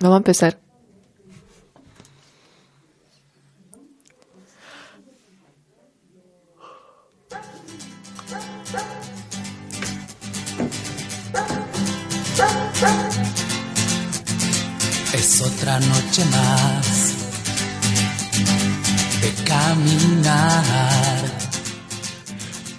Vamos a empezar. Es otra noche más de caminar.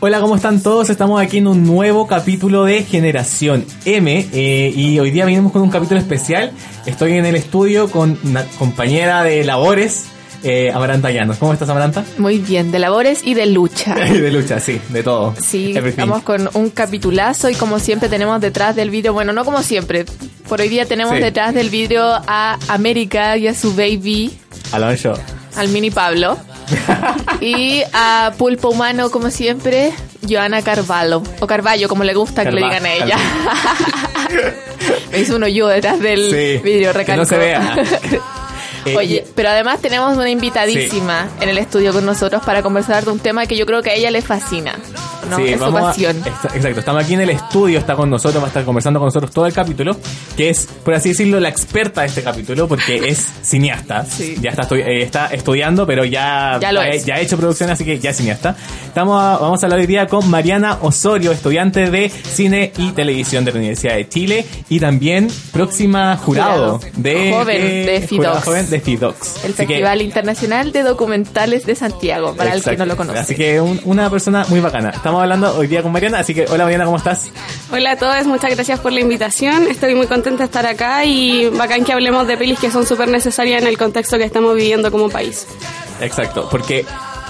Hola, ¿cómo están todos? Estamos aquí en un nuevo capítulo de Generación M eh, y hoy día venimos con un capítulo especial. Estoy en el estudio con una compañera de labores, eh, Amaranta Llanos. ¿Cómo estás, Amaranta? Muy bien, de labores y de lucha. de lucha, sí, de todo. Sí, Everything. estamos con un capitulazo y como siempre tenemos detrás del vidrio, bueno, no como siempre, por hoy día tenemos Sí. detrás del vidrio a América y a su baby, Alonso. al mini Pablo, y a Pulpo Humano, como siempre, Joana Carvalho, o Carvalho, como le gusta que le digan a ella. Me hizo un hoyo detrás del Sí, vidrio, recalco. no se vea. Eh, Oye, pero además tenemos una invitadísima en el estudio con nosotros para conversar de un tema que yo creo que a ella le fascina. ¿No? Sí, es su vamos a- pasión. exa- exacto, estamos aquí en el estudio, está con nosotros, va a estar conversando con nosotros todo el capítulo, que es, por así decirlo, la experta de este capítulo, porque es cineasta. Sí. Ya está, eh, está estudiando, pero ya, Ya lo ha- ya ha hecho producción, así que ya es cineasta. Estamos a- vamos a hablar hoy día con Mariana Osorio, estudiante de cine y televisión de la Universidad de Chile, y también próxima jurado, Jurado. de, Joven de jurado joven de FIDOX. El Así que- Festival Internacional de Documentales de Santiago, para el que no lo conoce. Así que un- una persona muy bacana. Estamos hablando hoy día con Mariana, así que hola Mariana, ¿cómo estás? Hola a todos, muchas gracias por la invitación. Estoy muy contenta de estar acá y bacán que hablemos de pelis que son súper necesarias en el contexto que estamos viviendo como país. Exacto, porque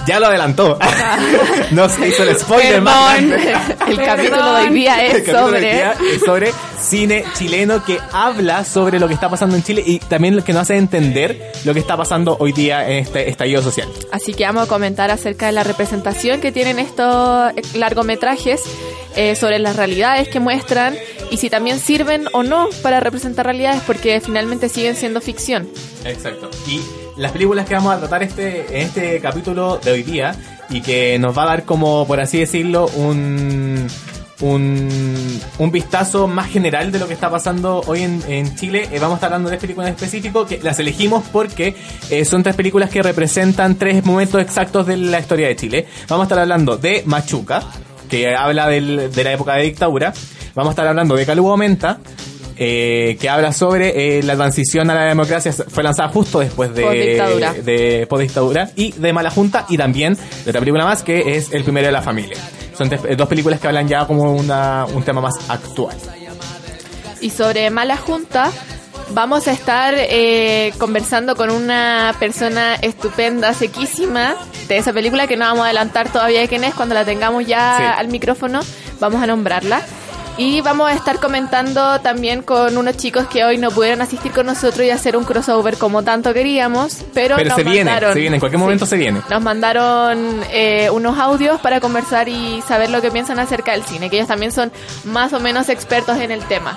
ya lo adelantó. no se hizo el spoiler más Perdón. grande. El Perdón. capítulo de hoy día es sobre... día es sobre cine chileno que habla sobre lo que está pasando en Chile y también lo que nos hace entender lo que está pasando hoy día en este estallido social. Así que vamos a comentar acerca de la representación que tienen estos largometrajes eh, sobre las realidades que muestran y si también sirven o no para representar realidades porque finalmente siguen siendo ficción. Exacto. Y las películas que vamos a tratar este, en este capítulo de hoy día y que nos va a dar como, por así decirlo, un, un, un vistazo más general de lo que está pasando hoy en, en Chile. Eh, vamos a estar hablando de tres películas en específico que las elegimos porque eh, son tres películas que representan tres momentos exactos de la historia de Chile. Vamos a estar hablando de Machuca, que habla del- de la época de dictadura. Vamos a estar hablando de Calú Aumenta, eh, que habla sobre eh, la transición a la democracia. Fue lanzada justo después de Postdictadura. de postdictadura y de Mala Junta y también de otra película más que es El primero de la familia. Son dos películas que hablan ya como una, un tema más actual. Y sobre Mala Junta, vamos a estar eh, conversando con una persona estupenda, sequísima, de esa película que no vamos a adelantar todavía de quién es, cuando la tengamos ya Sí. al micrófono, vamos a nombrarla. Y vamos a estar comentando también con unos chicos que hoy no pudieron asistir con nosotros y hacer un crossover como tanto queríamos, pero, Pero nos se viene, mandaron- se viene, en cualquier momento se viene. Nos mandaron eh, unos audios para conversar y saber lo que piensan acerca del cine, que ellos también son más o menos expertos en el tema.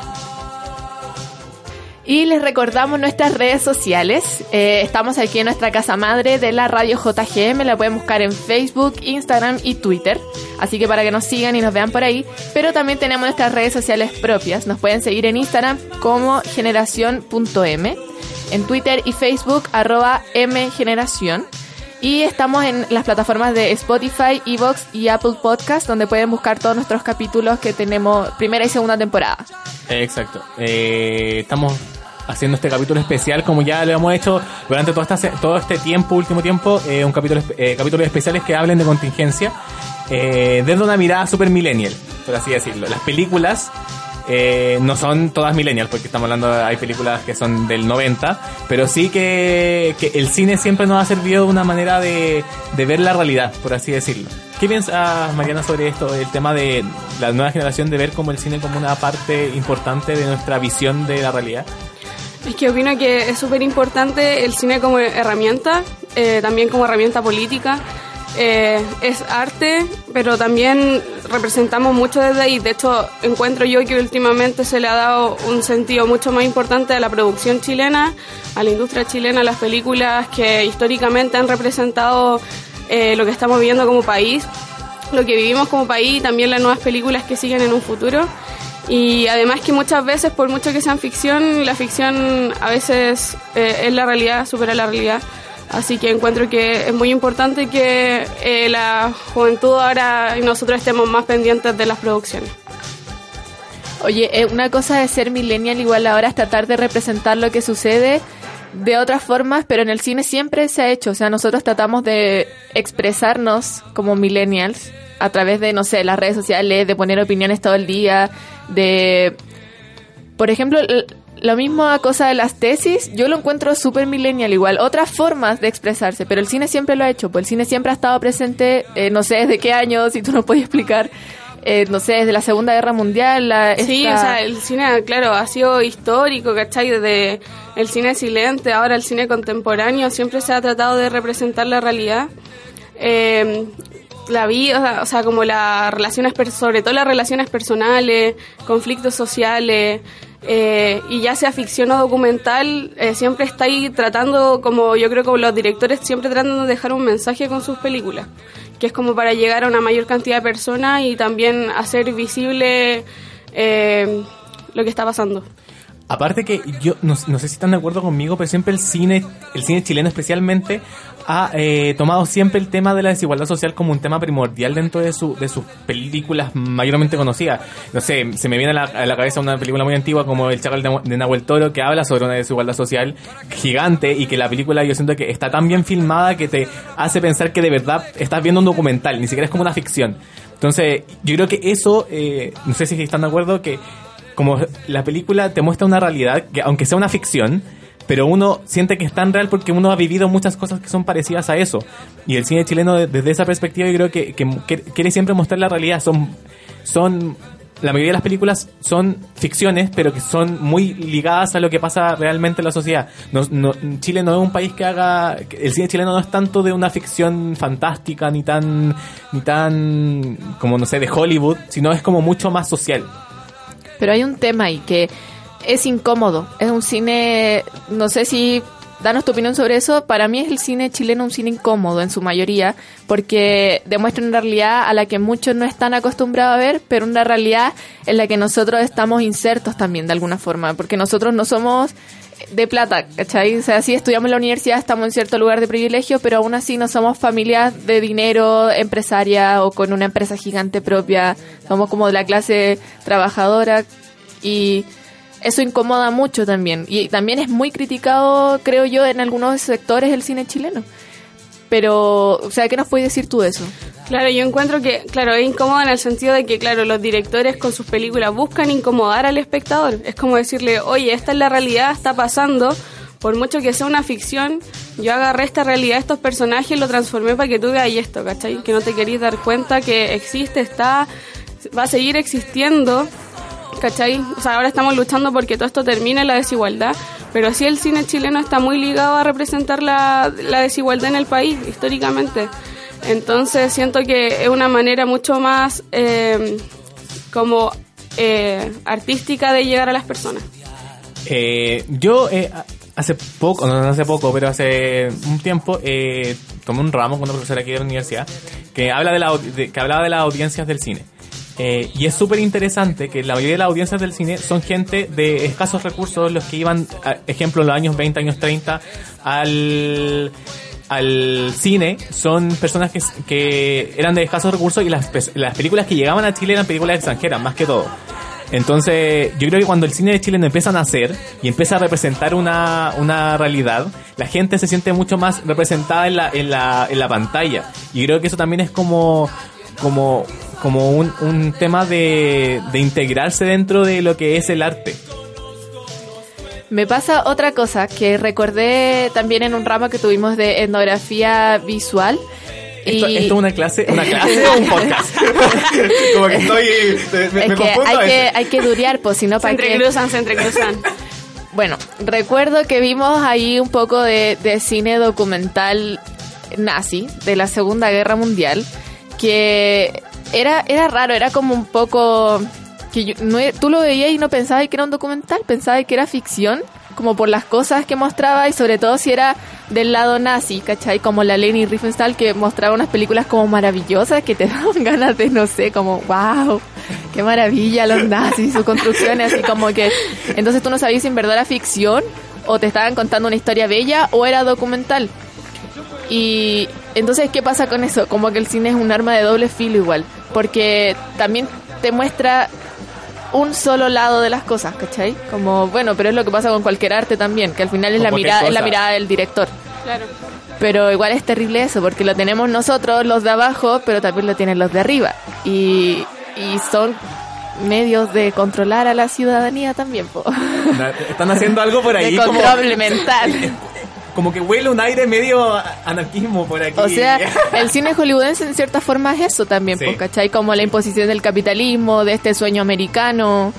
Y les recordamos nuestras redes sociales. Eh, estamos aquí en nuestra casa madre de la radio JGM. La pueden buscar en Facebook, Instagram y Twitter. Así que para que nos sigan y nos vean por ahí. Pero también tenemos nuestras redes sociales propias. Nos pueden seguir en Instagram como generación.m. En Twitter y Facebook arroba mgeneración. Y estamos en las plataformas de Spotify, Evox y Apple Podcast, donde pueden buscar todos nuestros capítulos que tenemos primera y segunda temporada. Exacto. Eh, estamos haciendo este capítulo especial como ya lo hemos hecho durante todo, esta, se- todo este tiempo, último tiempo, eh, un capítulo, eh, capítulos especiales que hablen de contingencia eh, desde una mirada super millennial, por así decirlo. Las películas Eh, no son todas millennials, porque estamos hablando, de- hay películas que son del 90, pero sí que, que el cine siempre nos ha servido una manera de, de ver la realidad, por así decirlo. ¿Qué piensa Mariana sobre esto, el tema de la nueva generación de ver como el cine como una parte importante de nuestra visión de la realidad? Es que opino que es súper importante el cine como herramienta, eh, también como herramienta política. Eh, es arte, pero también representamos mucho desde ahí. De hecho, encuentro yo que últimamente se le ha dado un sentido mucho más importante a la producción chilena, a la industria chilena, a las películas que históricamente han representado eh, lo que estamos viviendo como país, lo que vivimos como país y también las nuevas películas que siguen en un futuro. Y además que muchas veces, por mucho que sean ficción, la ficción a veces eh, es la realidad, supera la realidad. Así que encuentro que es muy importante que eh, la juventud ahora y nosotros estemos más pendientes de las producciones. Oye, eh, una cosa de ser millennial igual ahora es tratar de representar lo que sucede de otras formas, pero en el cine siempre se ha hecho. O sea, nosotros tratamos de expresarnos como millennials a través de, no sé, las redes sociales, de poner opiniones todo el día, de... Por ejemplo, la misma cosa de las tesis, yo lo encuentro súper millennial igual. Otras formas de expresarse, pero el cine siempre lo ha hecho. Pues el cine siempre ha estado presente, eh, no sé desde qué año, si tú nos puedes explicar, eh, no sé, desde la Segunda Guerra Mundial. La, Sí, o sea, el cine, claro, ha sido histórico, ¿cachai? Desde el cine silente, ahora el cine contemporáneo, siempre se ha tratado de representar la realidad. Eh, la vida, o sea, como las relaciones, sobre todo las relaciones personales, conflictos sociales, eh, y ya sea ficción o documental, eh, siempre está ahí tratando, como yo creo que los directores siempre tratando de dejar un mensaje con sus películas, que es como para llegar a una mayor cantidad de personas y también hacer visible eh, lo que está pasando. Aparte que yo no, no sé si están de acuerdo conmigo, pero siempre el cine, el cine chileno especialmente, ha eh, tomado siempre el tema de la desigualdad social como un tema primordial dentro de, su, de sus películas mayormente conocidas. No sé, se me viene a la, cabeza una película muy antigua como El Chacal de, de Nahuel Toro que habla sobre una desigualdad social gigante y que la película yo siento que está tan bien filmada que te hace pensar que de verdad estás viendo un documental, ni siquiera es como una ficción. Entonces, yo creo que eso, eh, no sé si están de acuerdo, que como la película te muestra una realidad que aunque sea una ficción, pero uno siente que es tan real porque uno ha vivido muchas cosas que son parecidas a eso. Y el cine chileno de- desde esa perspectiva yo creo que, que- quiere siempre mostrar la realidad. Son, son, la mayoría de las películas son ficciones, pero que son muy ligadas a lo que pasa realmente en la sociedad. No, no- Chile no es un país que haga, el cine chileno no es tanto de una ficción fantástica ni tan, ni tan, como no sé, de Hollywood, sino es como mucho más social. Pero hay un tema ahí que es incómodo. Es un cine, no sé si danos tu opinión sobre eso. Para mí es el cine chileno un cine incómodo en su mayoría, porque demuestra una realidad a la que muchos no están acostumbrados a ver, pero una realidad en la que nosotros estamos insertos también de alguna forma, porque nosotros no somos de plata, ¿cachai? O sea, sí estudiamos en la universidad, estamos en cierto lugar de privilegio, pero aún así no somos familias de dinero, empresaria o con una empresa gigante propia. Somos como de la clase trabajadora y eso incomoda mucho también. Y también es muy criticado, creo yo, en algunos sectores el cine chileno. Pero, o sea, ¿qué nos puedes decir tú de eso? Claro, yo encuentro que, claro, es incómodo en el sentido de que, claro, los directores con sus películas buscan incomodar al espectador. Es como decirle, oye, esta es la realidad, está pasando. Por mucho que sea una ficción, yo agarré esta realidad, estos personajes, lo transformé para que tú veas esto, ¿cachai? Que no te querías dar cuenta que existe, está, va a seguir existiendo, ¿cachai? O sea, ahora estamos luchando porque todo esto termine, la desigualdad, pero sí el cine chileno está muy ligado a representar la, la desigualdad en el país, históricamente. Entonces siento que es una manera mucho más eh, como eh, artística de llegar a las personas. Eh, yo eh, hace poco, no, hace poco, pero hace un tiempo eh, tomé un ramo con una profesora aquí de la universidad que habla de la, de- que hablaba de las audiencias del cine. Eh, y es súper interesante que la mayoría de las audiencias del cine son gente de escasos recursos, los que iban, ejemplo, en los años 20, años 30, al, al cine, son personas que, que eran de escasos recursos y las, las películas que llegaban a Chile eran películas extranjeras, más que todo. Entonces, yo creo que cuando el cine de Chile empieza a nacer y empieza a representar una, una realidad, la gente se siente mucho más representada en la, en la, en la pantalla. Y creo que eso también es como, como, como un, un tema de, de integrarse dentro de lo que es el arte. Me pasa otra cosa que recordé también en un ramo que tuvimos de etnografía visual. Esto, y esto es una clase, una clase o un podcast. como que estoy, me, me es que confundo a hay, que hay que durear, pues si no Se para que... entrecruzan, se entrecruzan. Bueno, recuerdo que vimos ahí un poco de, de cine documental nazi de la Segunda Guerra Mundial, que era, era raro, era como un poco... que e- Tú lo veías y no pensabas que era un documental, pensabas que era ficción, como por las cosas que mostraba y sobre todo si era del lado nazi, ¿cachai? Como la Leni Riefenstahl que mostraba unas películas como maravillosas que te daban ganas de, no sé, como, wow, qué maravilla los nazis, sus construcciones, así como que... Entonces tú no sabías si en verdad era ficción o te estaban contando una historia bella o era documental. Y entonces, ¿qué pasa con eso? Como que el cine es un arma de doble filo igual, porque también te muestra un solo lado de las cosas, ¿cachai? Como, bueno, pero es lo que pasa con cualquier arte también, que al final es la mirada, es la mirada del director. Claro. Pero igual es terrible eso, porque lo tenemos nosotros, los de abajo, pero también lo tienen los de arriba. Y, y son medios de controlar a la ciudadanía también, po. Están haciendo algo por ahí de como, control mental. como que huele un aire medio anarquismo por aquí. O sea, el cine hollywoodense en cierta forma es eso también, Sí. pues, ¿cachai? Como la imposición del capitalismo, de este sueño americano.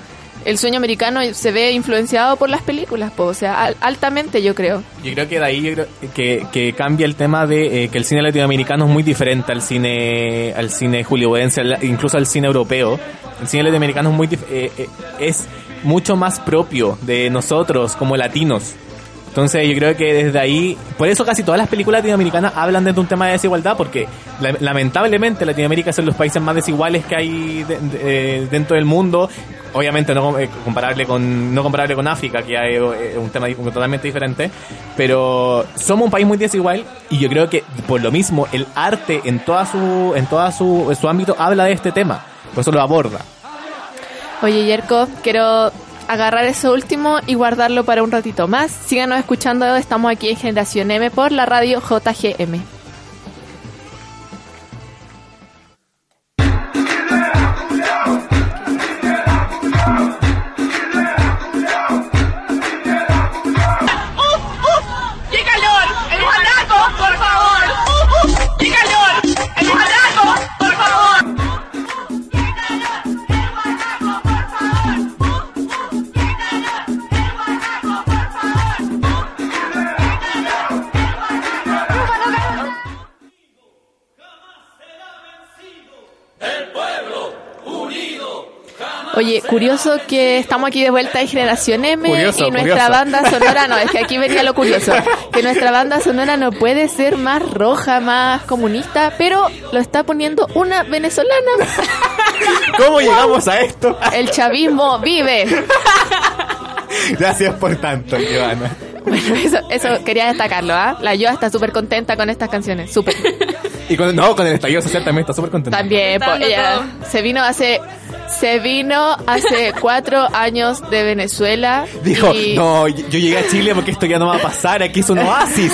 El sueño americano se ve influenciado por las películas, pues, o sea, al- altamente yo creo. Yo creo que de ahí yo creo que, que cambia el tema de eh, que el cine latinoamericano es muy diferente al cine al cine hollywoodense, al- incluso al cine europeo. El cine latinoamericano es muy dif- eh, eh, es mucho más propio de nosotros como latinos. Entonces yo creo que desde ahí, por eso casi todas las películas latinoamericanas hablan de un tema de desigualdad, porque la- lamentablemente Latinoamérica es uno de los países más desiguales que hay de- eh, dentro del mundo. Obviamente no eh, comparable con no comparable con África, que hay eh, un tema totalmente diferente, pero somos un país muy desigual y yo creo que por lo mismo el arte en toda su en toda su, su ámbito habla de este tema, por eso lo aborda. Oye, Yerko, quiero agarrar eso último y guardarlo para un ratito más. Síganos escuchando, estamos aquí en Generación M por la radio JGM. Oye, curioso que estamos aquí de vuelta en Generación M Curioso, y nuestra curioso. banda sonora, no, es que aquí venía lo curioso, que nuestra banda sonora no puede ser más roja, más comunista, pero lo está poniendo una venezolana. ¿Cómo llegamos a esto? El chavismo vive. Gracias por tanto, Giovanna. Bueno, eso, eso quería destacarlo, ¿ah? La Yoa está súper contenta con estas canciones, súper. Y con, no, con el estallido social también está súper contento. También, Dando ella todo. se vino hace se vino hace cuatro años de Venezuela. Dijo, y no, yo llegué a Chile porque esto ya no va a pasar, aquí es un oasis.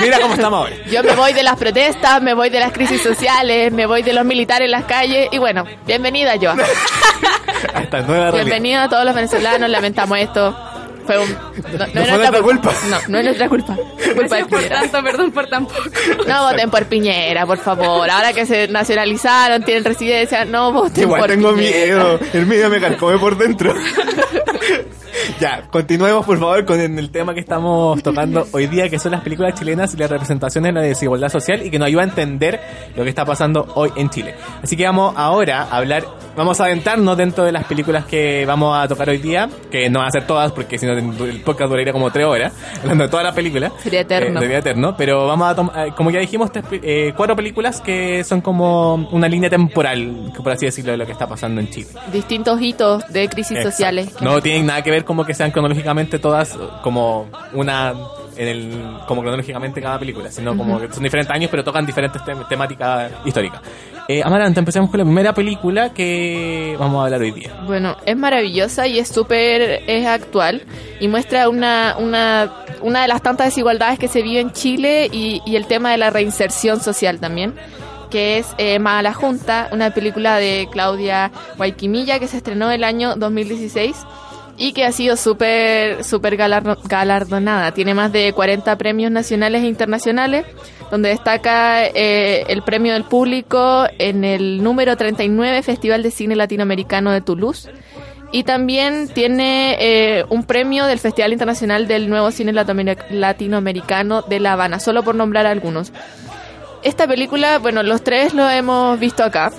Mira cómo estamos ahora. Yo me voy de las protestas, me voy de las crisis sociales, me voy de los militares en las calles y bueno, bienvenida yo. A esta nueva realidad. Bienvenido a todos los venezolanos, lamentamos esto. Fue un, no, No fue nuestra culpa. No, no es nuestra culpa. Culpa de por tanto, perdón por tan poco. No voten por Piñera, por favor. Ahora que se nacionalizaron, tienen residencia, no voten Igual por tengo Piñera. miedo. El miedo me carcome por dentro. ya, continuemos por favor con el tema que estamos tocando hoy día, que son las películas chilenas y la representación de la desigualdad social y que nos ayuda a entender lo que está pasando hoy en Chile. Así que vamos ahora a hablar, vamos a adentrarnos dentro de las películas que vamos a tocar hoy día, que no van a ser todas porque si no el podcast duraría como tres horas, hablando de todas las películas. Sería eterno. Eh, sería eterno, pero vamos a tomar, como ya dijimos, tres eh, cuatro películas que son como una línea temporal, por así decirlo, de lo que está pasando en Chile. Distintos hitos de crisis Exacto. sociales. No tienen nada que ver como que sean cronológicamente todas como una en el como cronológicamente cada película, sino como que son diferentes años pero tocan diferentes tem- temáticas históricas. Eh, Amaranta, empecemos con la primera película que vamos a hablar hoy día. Bueno, es maravillosa y es súper es actual y muestra una, una, una de las tantas desigualdades que se vive en Chile y, el tema de la reinserción social también, que es eh, Mala Junta, una película de Claudia Guayquimilla que se estrenó el año 2016 y que ha sido súper galardo- galardonada. Tiene más de 40 premios nacionales e internacionales, donde destaca eh, el premio del público en el número 39 Festival de Cine Latinoamericano de Toulouse. Y también tiene eh, un premio del Festival Internacional del Nuevo Cine Latinoamer- Latinoamericano de La Habana, solo por nombrar algunos. Esta película, bueno, los tres lo hemos visto acá,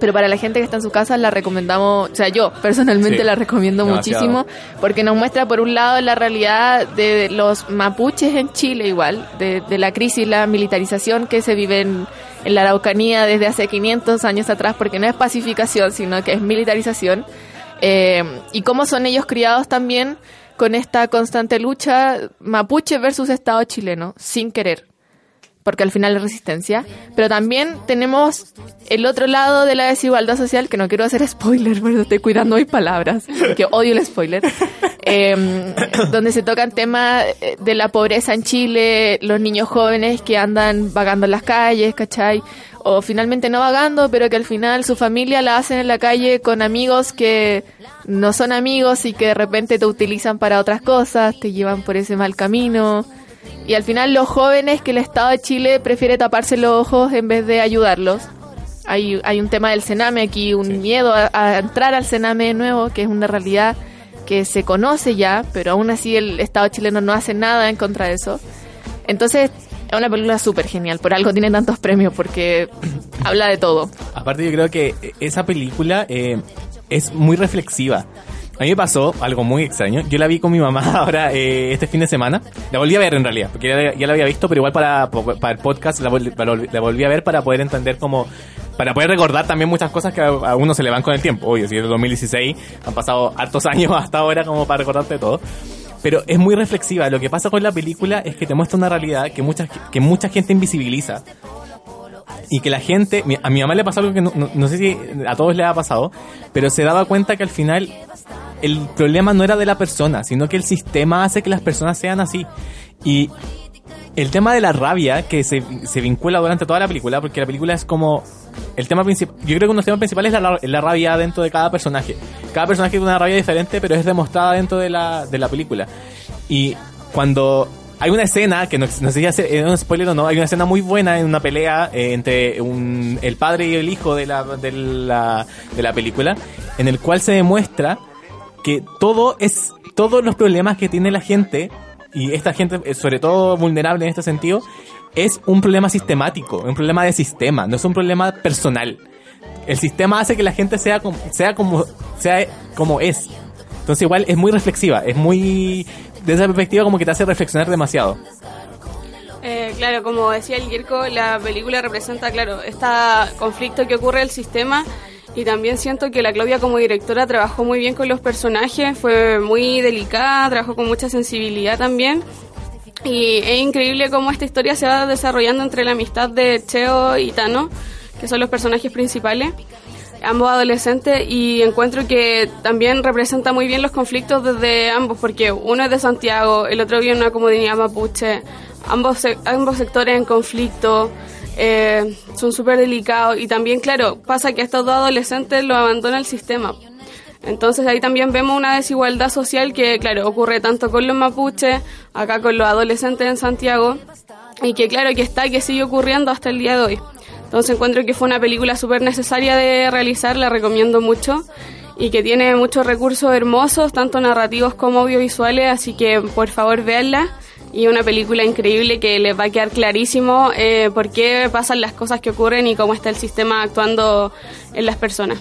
pero para la gente que está en su casa la recomendamos, o sea, yo personalmente Sí, la recomiendo demasiado. muchísimo porque nos muestra por un lado la realidad de los mapuches en Chile igual, de, de la crisis, la militarización que se vive en, en la Araucanía desde hace 500 años atrás, porque no es pacificación, sino que es militarización, eh, y cómo son ellos criados también con esta constante lucha mapuche versus Estado chileno, sin querer porque al final es resistencia, pero también tenemos el otro lado de la desigualdad social, que no quiero hacer spoiler, pero estoy cuidando mis palabras, que odio el spoiler, eh, donde se tocan temas eh, de la pobreza en Chile, los niños jóvenes que andan vagando en las calles, ¿cachai? O finalmente no vagando, pero que al final su familia la hacen en la calle con amigos que no son amigos y que de repente te utilizan para otras cosas, te llevan por ese mal camino. Y al final los jóvenes que el Estado de Chile prefiere taparse los ojos en vez de ayudarlos. Hay, hay un tema del Sename aquí, un miedo a, a entrar al Sename de nuevo, que es una realidad que se conoce ya, pero aún así el Estado chileno no hace nada en contra de eso. Entonces, es una película súper genial, por algo tiene tantos premios, porque habla de todo. Aparte yo creo que esa película eh, es muy reflexiva. A mí me pasó algo muy extraño. Yo la vi con mi mamá ahora eh, este fin de semana. La volví a ver en realidad, porque ya, ya la había visto, pero igual para, para el podcast la, la- volví a ver para poder entender cómo... Para poder recordar también muchas cosas que a, uno se le van con el tiempo. Obvio, si es el 2016, han pasado hartos años hasta ahora como para recordarte todo. Pero es muy reflexiva. Lo que pasa con la película es que te muestra una realidad que mucha, que mucha gente invisibiliza y que la gente, a mi mamá le pasó algo que no, no- no sé si a todos le ha pasado, pero se daba cuenta que al final el problema no era de la persona, sino que el sistema hace que las personas sean así. Y el tema de la rabia que se, se vincula durante toda la película, porque la película es como el tema principal, yo creo que uno de los temas principales es la, la rabia dentro de cada personaje. Cada personaje tiene una rabia diferente, pero es demostrada dentro de la, de la película. Y cuando hay una escena, que no, no sé si hace- es un spoiler o no, hay una escena muy buena en una pelea eh, entre un, el padre y el hijo de la, de, la, de la película, en el cual se demuestra que todo es, todos los problemas que tiene la gente, y esta gente, eh, sobre todo vulnerable en este sentido, es un problema sistemático, un problema de sistema, no es un problema personal. El sistema hace que la gente sea como, sea como, sea como es. Entonces igual es muy reflexiva, es muy, desde esa perspectiva como que te hace reflexionar demasiado. Eh, claro, como decía el Girko, la película representa, claro, este conflicto que ocurre en el sistema y también siento que la Claudia como directora trabajó muy bien con los personajes, fue muy delicada, trabajó con mucha sensibilidad también. Y es increíble cómo esta historia se va desarrollando entre la amistad de Cheo y Tano, que son los personajes principales, ambos adolescentes, y encuentro que también representa muy bien los conflictos desde ambos, porque uno es de Santiago, el otro vive en una comunidad mapuche, ambos, ambos sectores en conflicto, eh, son súper delicados, y también, claro, pasa que estos dos adolescentes los abandona el sistema. Entonces ahí también vemos una desigualdad social que, claro, ocurre tanto con los mapuches, acá con los adolescentes en Santiago, y que claro que está que sigue ocurriendo hasta el día de hoy. Entonces encuentro que fue una película súper necesaria de realizar, la recomiendo mucho, y que tiene muchos recursos hermosos, tanto narrativos como audiovisuales, así que por favor véanla. Y una película increíble que les va a quedar clarísimo eh, por qué pasan las cosas que ocurren y cómo está el sistema actuando en las personas.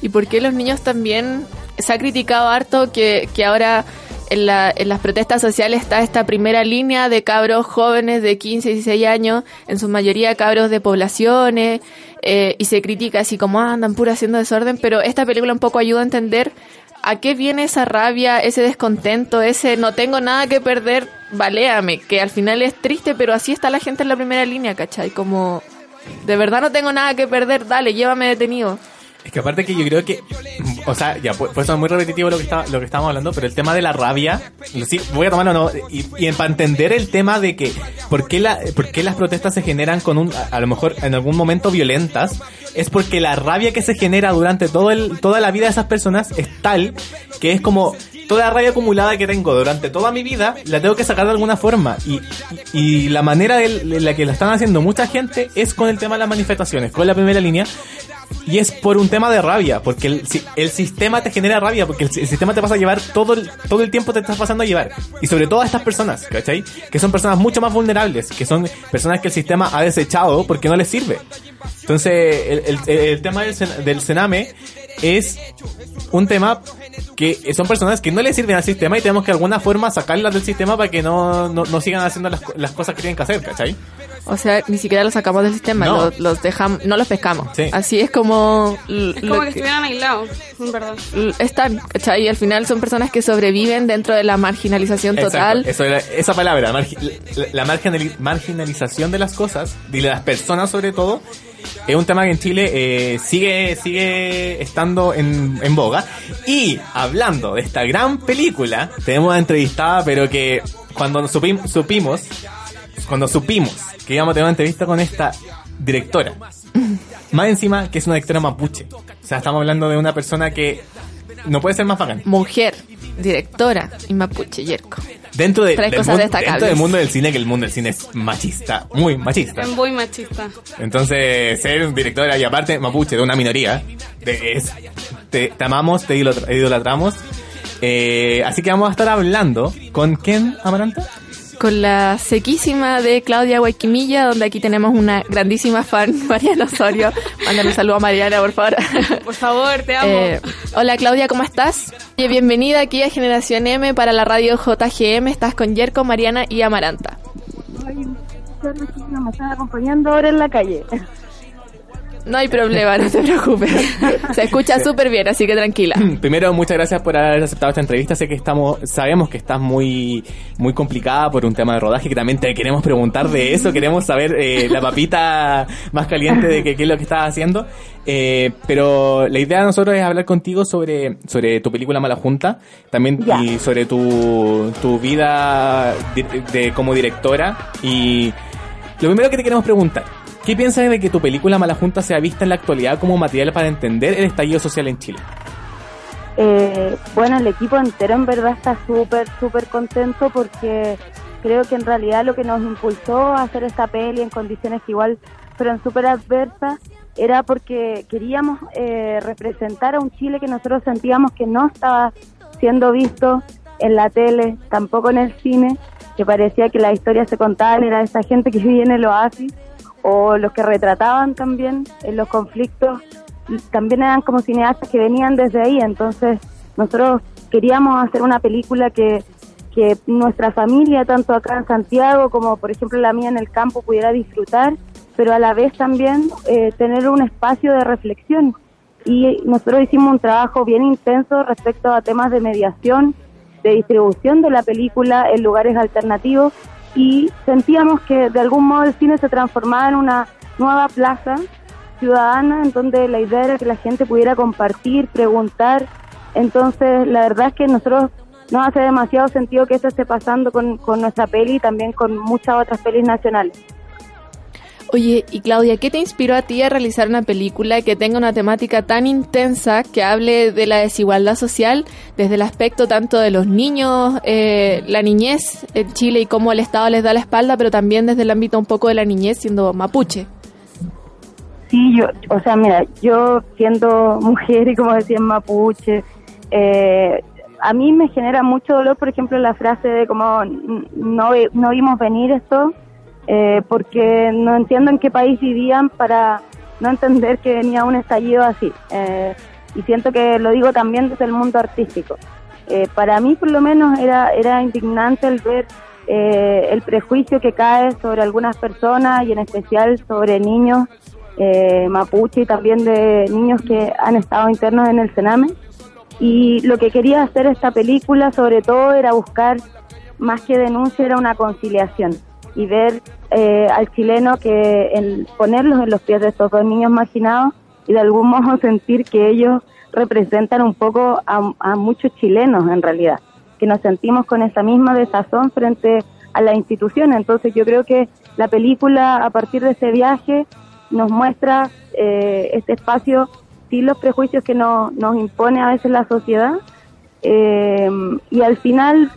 ¿Y por qué los niños también se ha criticado harto que, que ahora en, la- en las protestas sociales está esta primera línea de cabros jóvenes de 15, 16 años, en su mayoría cabros de poblaciones, eh, y se critica así como "Ah, andan puro haciendo desorden, pero esta película un poco ayuda a entender a qué viene esa rabia, ese descontento, ese no tengo nada que perder, baléame, que al final es triste, pero así está la gente en la primera línea, ¿cachai? Como, de verdad no tengo nada que perder, dale, llévame detenido. Es que aparte que yo creo que o sea, ya, pues, pues es muy repetitivo lo que está, lo que estamos hablando, pero el tema de la rabia, sí, voy a tomarlo no, y, y para entender el tema de que, ¿por qué, la, por las protestas se generan con un, a, a lo mejor en algún momento violentas? Es porque la rabia que se genera durante todo el, toda la vida de esas personas es tal que es como, toda la rabia acumulada que tengo durante toda mi vida la tengo que sacar de alguna forma y, y, la manera de la que la están haciendo mucha gente es con el tema de las manifestaciones, con la primera línea y es por un tema de rabia, porque el, el sistema te genera rabia, porque el, sistema te pasa a llevar todo el, todo el tiempo te estás pasando a llevar. Y sobre todo a estas personas, ¿cachai? Que son personas mucho más vulnerables, que son personas que el sistema ha desechado porque no les sirve. Entonces, el, tema del, del Sename es un tema que son personas que no le sirven al sistema y tenemos que de alguna forma sacarlas del sistema para que no, no, no sigan haciendo las, las cosas que tienen que hacer, ¿cachai? O sea, ni siquiera los sacamos del sistema, No. los, los dejamos, no los pescamos. Sí. Así es como... Es como que que- estuvieran aislados, en verdad. están, ¿cachai? Y al final son personas que sobreviven dentro de la marginalización total. Exacto, eso era- esa palabra, margi- la, la marginali- marginalización de las cosas, y de las personas sobre todo, es un tema que en Chile eh, sigue, sigue estando en, en boga. Y hablando de esta gran película, tenemos una entrevistada, pero que cuando supim- supimos, cuando supimos que íbamos a tener una entrevista con esta directora, más encima que es una directora mapuche. O sea, estamos hablando de una persona que no puede ser más bacán. Mujer, directora y mapuche yerco. Dentro, de, Tres del, cosas mundo, destacables. dentro del mundo del cine, que el mundo del cine es machista, muy machista. Es muy machista. Entonces, ser un directora y aparte mapuche de una minoría, de- es, te, te amamos, te idolatra- idolatramos. Eh, así que vamos a estar hablando con quién, Amaranta? Con la sequísima de Claudia Guayquimilla, donde aquí tenemos una grandísima fan, Mariana Osorio. Mándale un saludo a Mariana, por favor. Por favor, te amo. Eh, hola Claudia, ¿cómo estás? Oye, bienvenida aquí a Generación M para la radio JGM. Estás con Yerko, Mariana y Amaranta. me están acompañando ahora en la calle. No hay problema, no te preocupes. Se escucha súper bien, así que tranquila. Primero, muchas gracias por haber aceptado esta entrevista. Sé que estamos, sabemos que estás muy, muy complicada por un tema de rodaje, que también te queremos preguntar de eso. Queremos saber eh, la papita más caliente de que- qué es lo que estás haciendo. Eh, pero la idea de nosotros es hablar contigo sobre, sobre tu película Mala Junta, también y sobre tu, tu vida de, de- como directora. Y lo primero que te queremos preguntar, ¿qué piensas de que tu película Mala Junta sea vista en la actualidad como material para entender el estallido social en Chile? Eh, bueno, el equipo entero en verdad está súper, súper contento porque creo que en realidad lo que nos impulsó a hacer esta peli en condiciones que igual fueron súper adversas era porque queríamos eh, representar a un Chile que nosotros sentíamos que no estaba siendo visto en la tele, tampoco en el cine, que parecía que las historias se contaban, era esa gente que vivía en el oasis, o los que retrataban también en los conflictos también eran como cineastas que venían desde ahí, entonces nosotros queríamos hacer una película que, que nuestra familia, tanto acá en Santiago como por ejemplo la mía en el campo, pudiera disfrutar, pero a la vez también eh, tener un espacio de reflexión. Y nosotros hicimos un trabajo bien intenso respecto a temas de mediación, de distribución de la película en lugares alternativos y sentíamos que de algún modo el cine se transformaba en una nueva plaza ciudadana en donde la idea era que la gente pudiera compartir, preguntar. Entonces, la verdad es que nosotros nos hace demasiado sentido que eso esté pasando con, con nuestra peli y también con muchas otras pelis nacionales. Oye, y Claudia, ¿qué te inspiró a ti a realizar una película que tenga una temática tan intensa que hable de la desigualdad social desde el aspecto tanto de los niños, eh, la niñez en Chile y cómo el Estado les da la espalda, pero también desde el ámbito un poco de la niñez siendo mapuche? Sí, yo, o sea, mira, yo siendo mujer y como decía en mapuche, eh, a mí me genera mucho dolor, por ejemplo, la frase de como "N- no, no vimos venir esto, eh, porque no entiendo en qué país vivían para no entender que venía un estallido así. Eh, y siento que lo digo también desde el mundo artístico. Eh, para mí, por lo menos, era, era indignante el ver eh, el prejuicio que cae sobre algunas personas y en especial sobre niños eh, mapuche y también de niños que han estado internos en el Sename. Y lo que quería hacer esta película, sobre todo, era buscar, más que denuncia, era una conciliación y ver eh, al chileno que el, ponerlos en los pies de estos dos niños marginados y de algún modo sentir que ellos representan un poco a, a muchos chilenos en realidad, que nos sentimos con esa misma desazón frente a la institución. Entonces yo creo que la película a partir de ese viaje nos muestra eh, este espacio sin los prejuicios que no, nos impone a veces la sociedad eh, y al final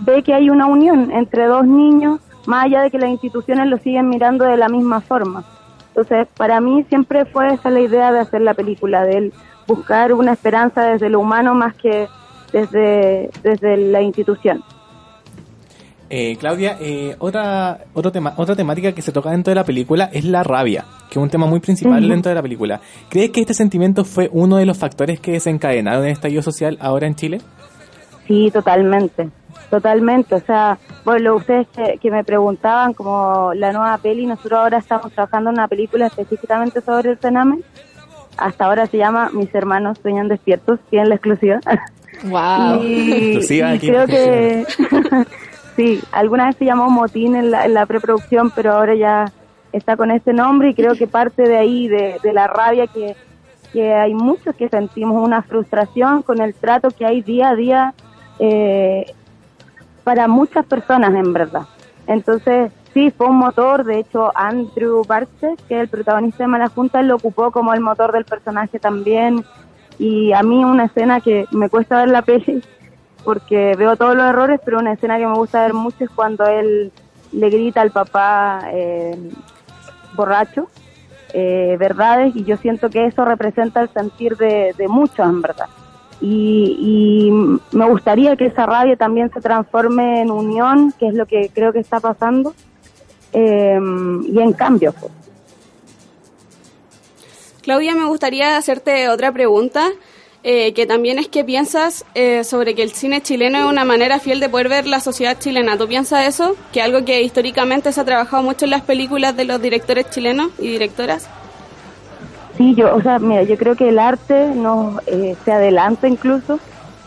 ve que hay una unión entre dos niños más allá de que las instituciones lo siguen mirando de la misma forma. Entonces, para mí siempre fue esa la idea de hacer la película, de buscar una esperanza desde lo humano más que desde, desde la institución. Eh, Claudia, eh, otra, otro tema, otra temática que se toca dentro de la película es la rabia, que es un tema muy principal dentro de la película. ¿Crees que este sentimiento fue uno de los factores que desencadenaron el estallido social ahora en Chile? Sí, totalmente, totalmente. O sea, bueno, ustedes que, que me preguntaban como la nueva peli, nosotros ahora estamos trabajando en una película específicamente sobre el cename. Hasta ahora se llama Mis hermanos sueñan despiertos, tienen la exclusiva. Wow. Y, Exclusiva y creo que sí, alguna vez se llamó Motín en la, en la preproducción, pero ahora ya está con ese nombre y creo que parte de ahí, de, de la rabia que, que hay muchos que sentimos, una frustración con el trato que hay día a día eh, para muchas personas en verdad. Entonces, sí, fue un motor, de hecho Andrew Barces, que es el protagonista de Mala Junta, lo ocupó como el motor del personaje también. Y a mí una escena que me cuesta ver la peli, porque veo todos los errores, pero una escena que me gusta ver mucho es cuando él le grita al papá eh, borracho eh, verdades y yo siento que eso representa el sentir de muchos en verdad. Y, y me gustaría que esa rabia también se transforme en unión, que es lo que creo que está pasando, eh, y en cambio. Pues. Claudia, me gustaría hacerte otra pregunta, eh, que también es qué piensas eh, sobre que el cine chileno es una manera fiel de poder ver la sociedad chilena. ¿Tú piensas eso? Que algo que históricamente se ha trabajado mucho en las películas de los directores chilenos y directoras. Sí, yo, o sea, mira, yo creo que el arte nos eh, se adelanta incluso,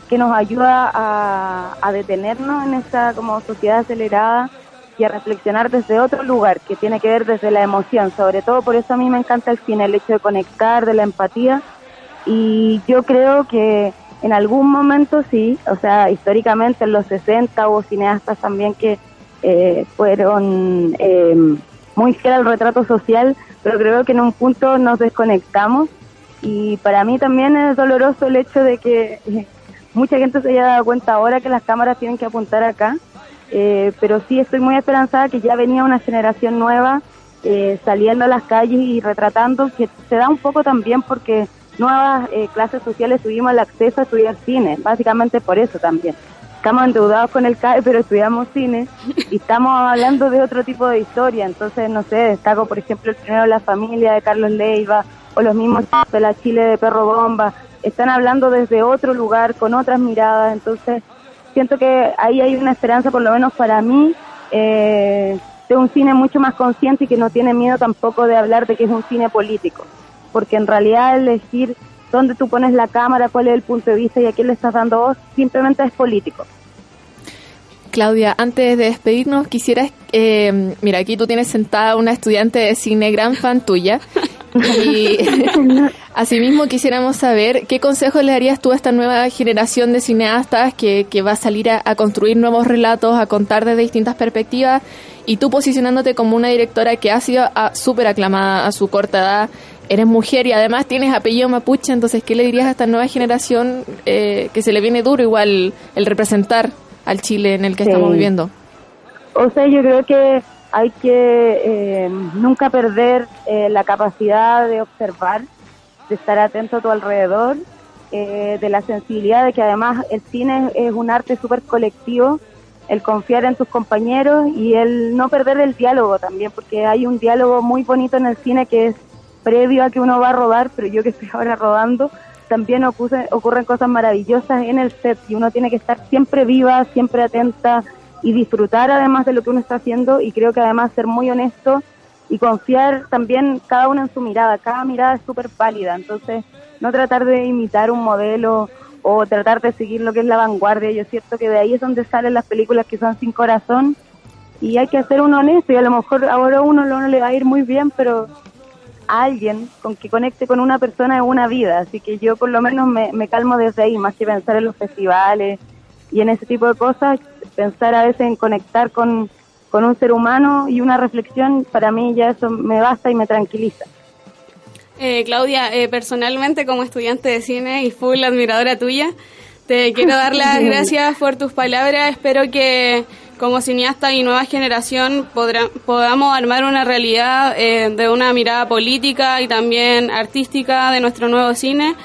que nos ayuda a, a detenernos en esta como sociedad acelerada y a reflexionar desde otro lugar, que tiene que ver desde la emoción. Sobre todo por eso a mí me encanta el cine, el hecho de conectar, de la empatía. Y yo creo que en algún momento sí, o sea, históricamente en los 60 hubo cineastas también que eh, fueron eh, muy fiel al retrato social, pero creo que en un punto nos desconectamos y para mí también es doloroso el hecho de que eh, mucha gente se haya dado cuenta ahora que las cámaras tienen que apuntar acá, eh, pero sí estoy muy esperanzada que ya venía una generación nueva eh, saliendo a las calles y retratando, que se da un poco también porque nuevas eh, clases sociales tuvimos el acceso a estudiar cine, básicamente por eso también. Estamos endeudados con el CAE, pero estudiamos cine y estamos hablando de otro tipo de historia. Entonces, no sé, destaco, por ejemplo, el primero La Familia de Carlos Leiva o los mismos de la Chile de Perro Bomba. Están hablando desde otro lugar, con otras miradas. Entonces, siento que ahí hay una esperanza, por lo menos para mí, eh, de un cine mucho más consciente y que no tiene miedo tampoco de hablar de que es un cine político. Porque en realidad elegir dónde tú pones la cámara, cuál es el punto de vista y a quién le estás dando voz, simplemente es político. Claudia, antes de despedirnos, quisieras, eh, mira, aquí tú tienes sentada una estudiante de cine gran fan tuya. Y asimismo quisiéramos saber qué consejos le darías tú a esta nueva generación de cineastas que, que va a salir a, a construir nuevos relatos, a contar desde distintas perspectivas, y tú posicionándote como una directora que ha sido ah, súper aclamada a su corta edad, eres mujer y además tienes apellido mapuche, entonces, ¿qué le dirías a esta nueva generación eh, que se le viene duro igual el representar al Chile en el que Sí. estamos viviendo? O sea, yo creo que hay que eh, nunca perder eh, la capacidad de observar, de estar atento a tu alrededor, eh, de la sensibilidad de que además el cine es un arte súper colectivo, el confiar en tus compañeros y el no perder el diálogo también, porque hay un diálogo muy bonito en el cine que es previo a que uno va a rodar, pero yo que estoy ahora rodando, también ocurre- ocurren cosas maravillosas en el set y uno tiene que estar siempre viva, siempre atenta y disfrutar además de lo que uno está haciendo y creo que además ser muy honesto y confiar también cada uno en su mirada, cada mirada es súper válida, entonces no tratar de imitar un modelo o tratar de seguir lo que es la vanguardia, yo siento que de ahí es donde salen las películas que son sin corazón y hay que ser uno honesto y a lo mejor ahora uno no le va a ir muy bien, pero a alguien con que conecte con una persona en una vida. Así que yo por lo menos me, me calmo desde ahí, más que pensar en los festivales y en ese tipo de cosas, pensar a veces en conectar con, con un ser humano y una reflexión, para mí ya eso me basta y me tranquiliza. Eh, Claudia, eh, personalmente como estudiante de cine y full admiradora tuya, te quiero dar las gracias por tus palabras. Espero que como cineasta y nueva generación podrá- podamos armar una realidad eh, de una mirada política y también artística de nuestro nuevo cine.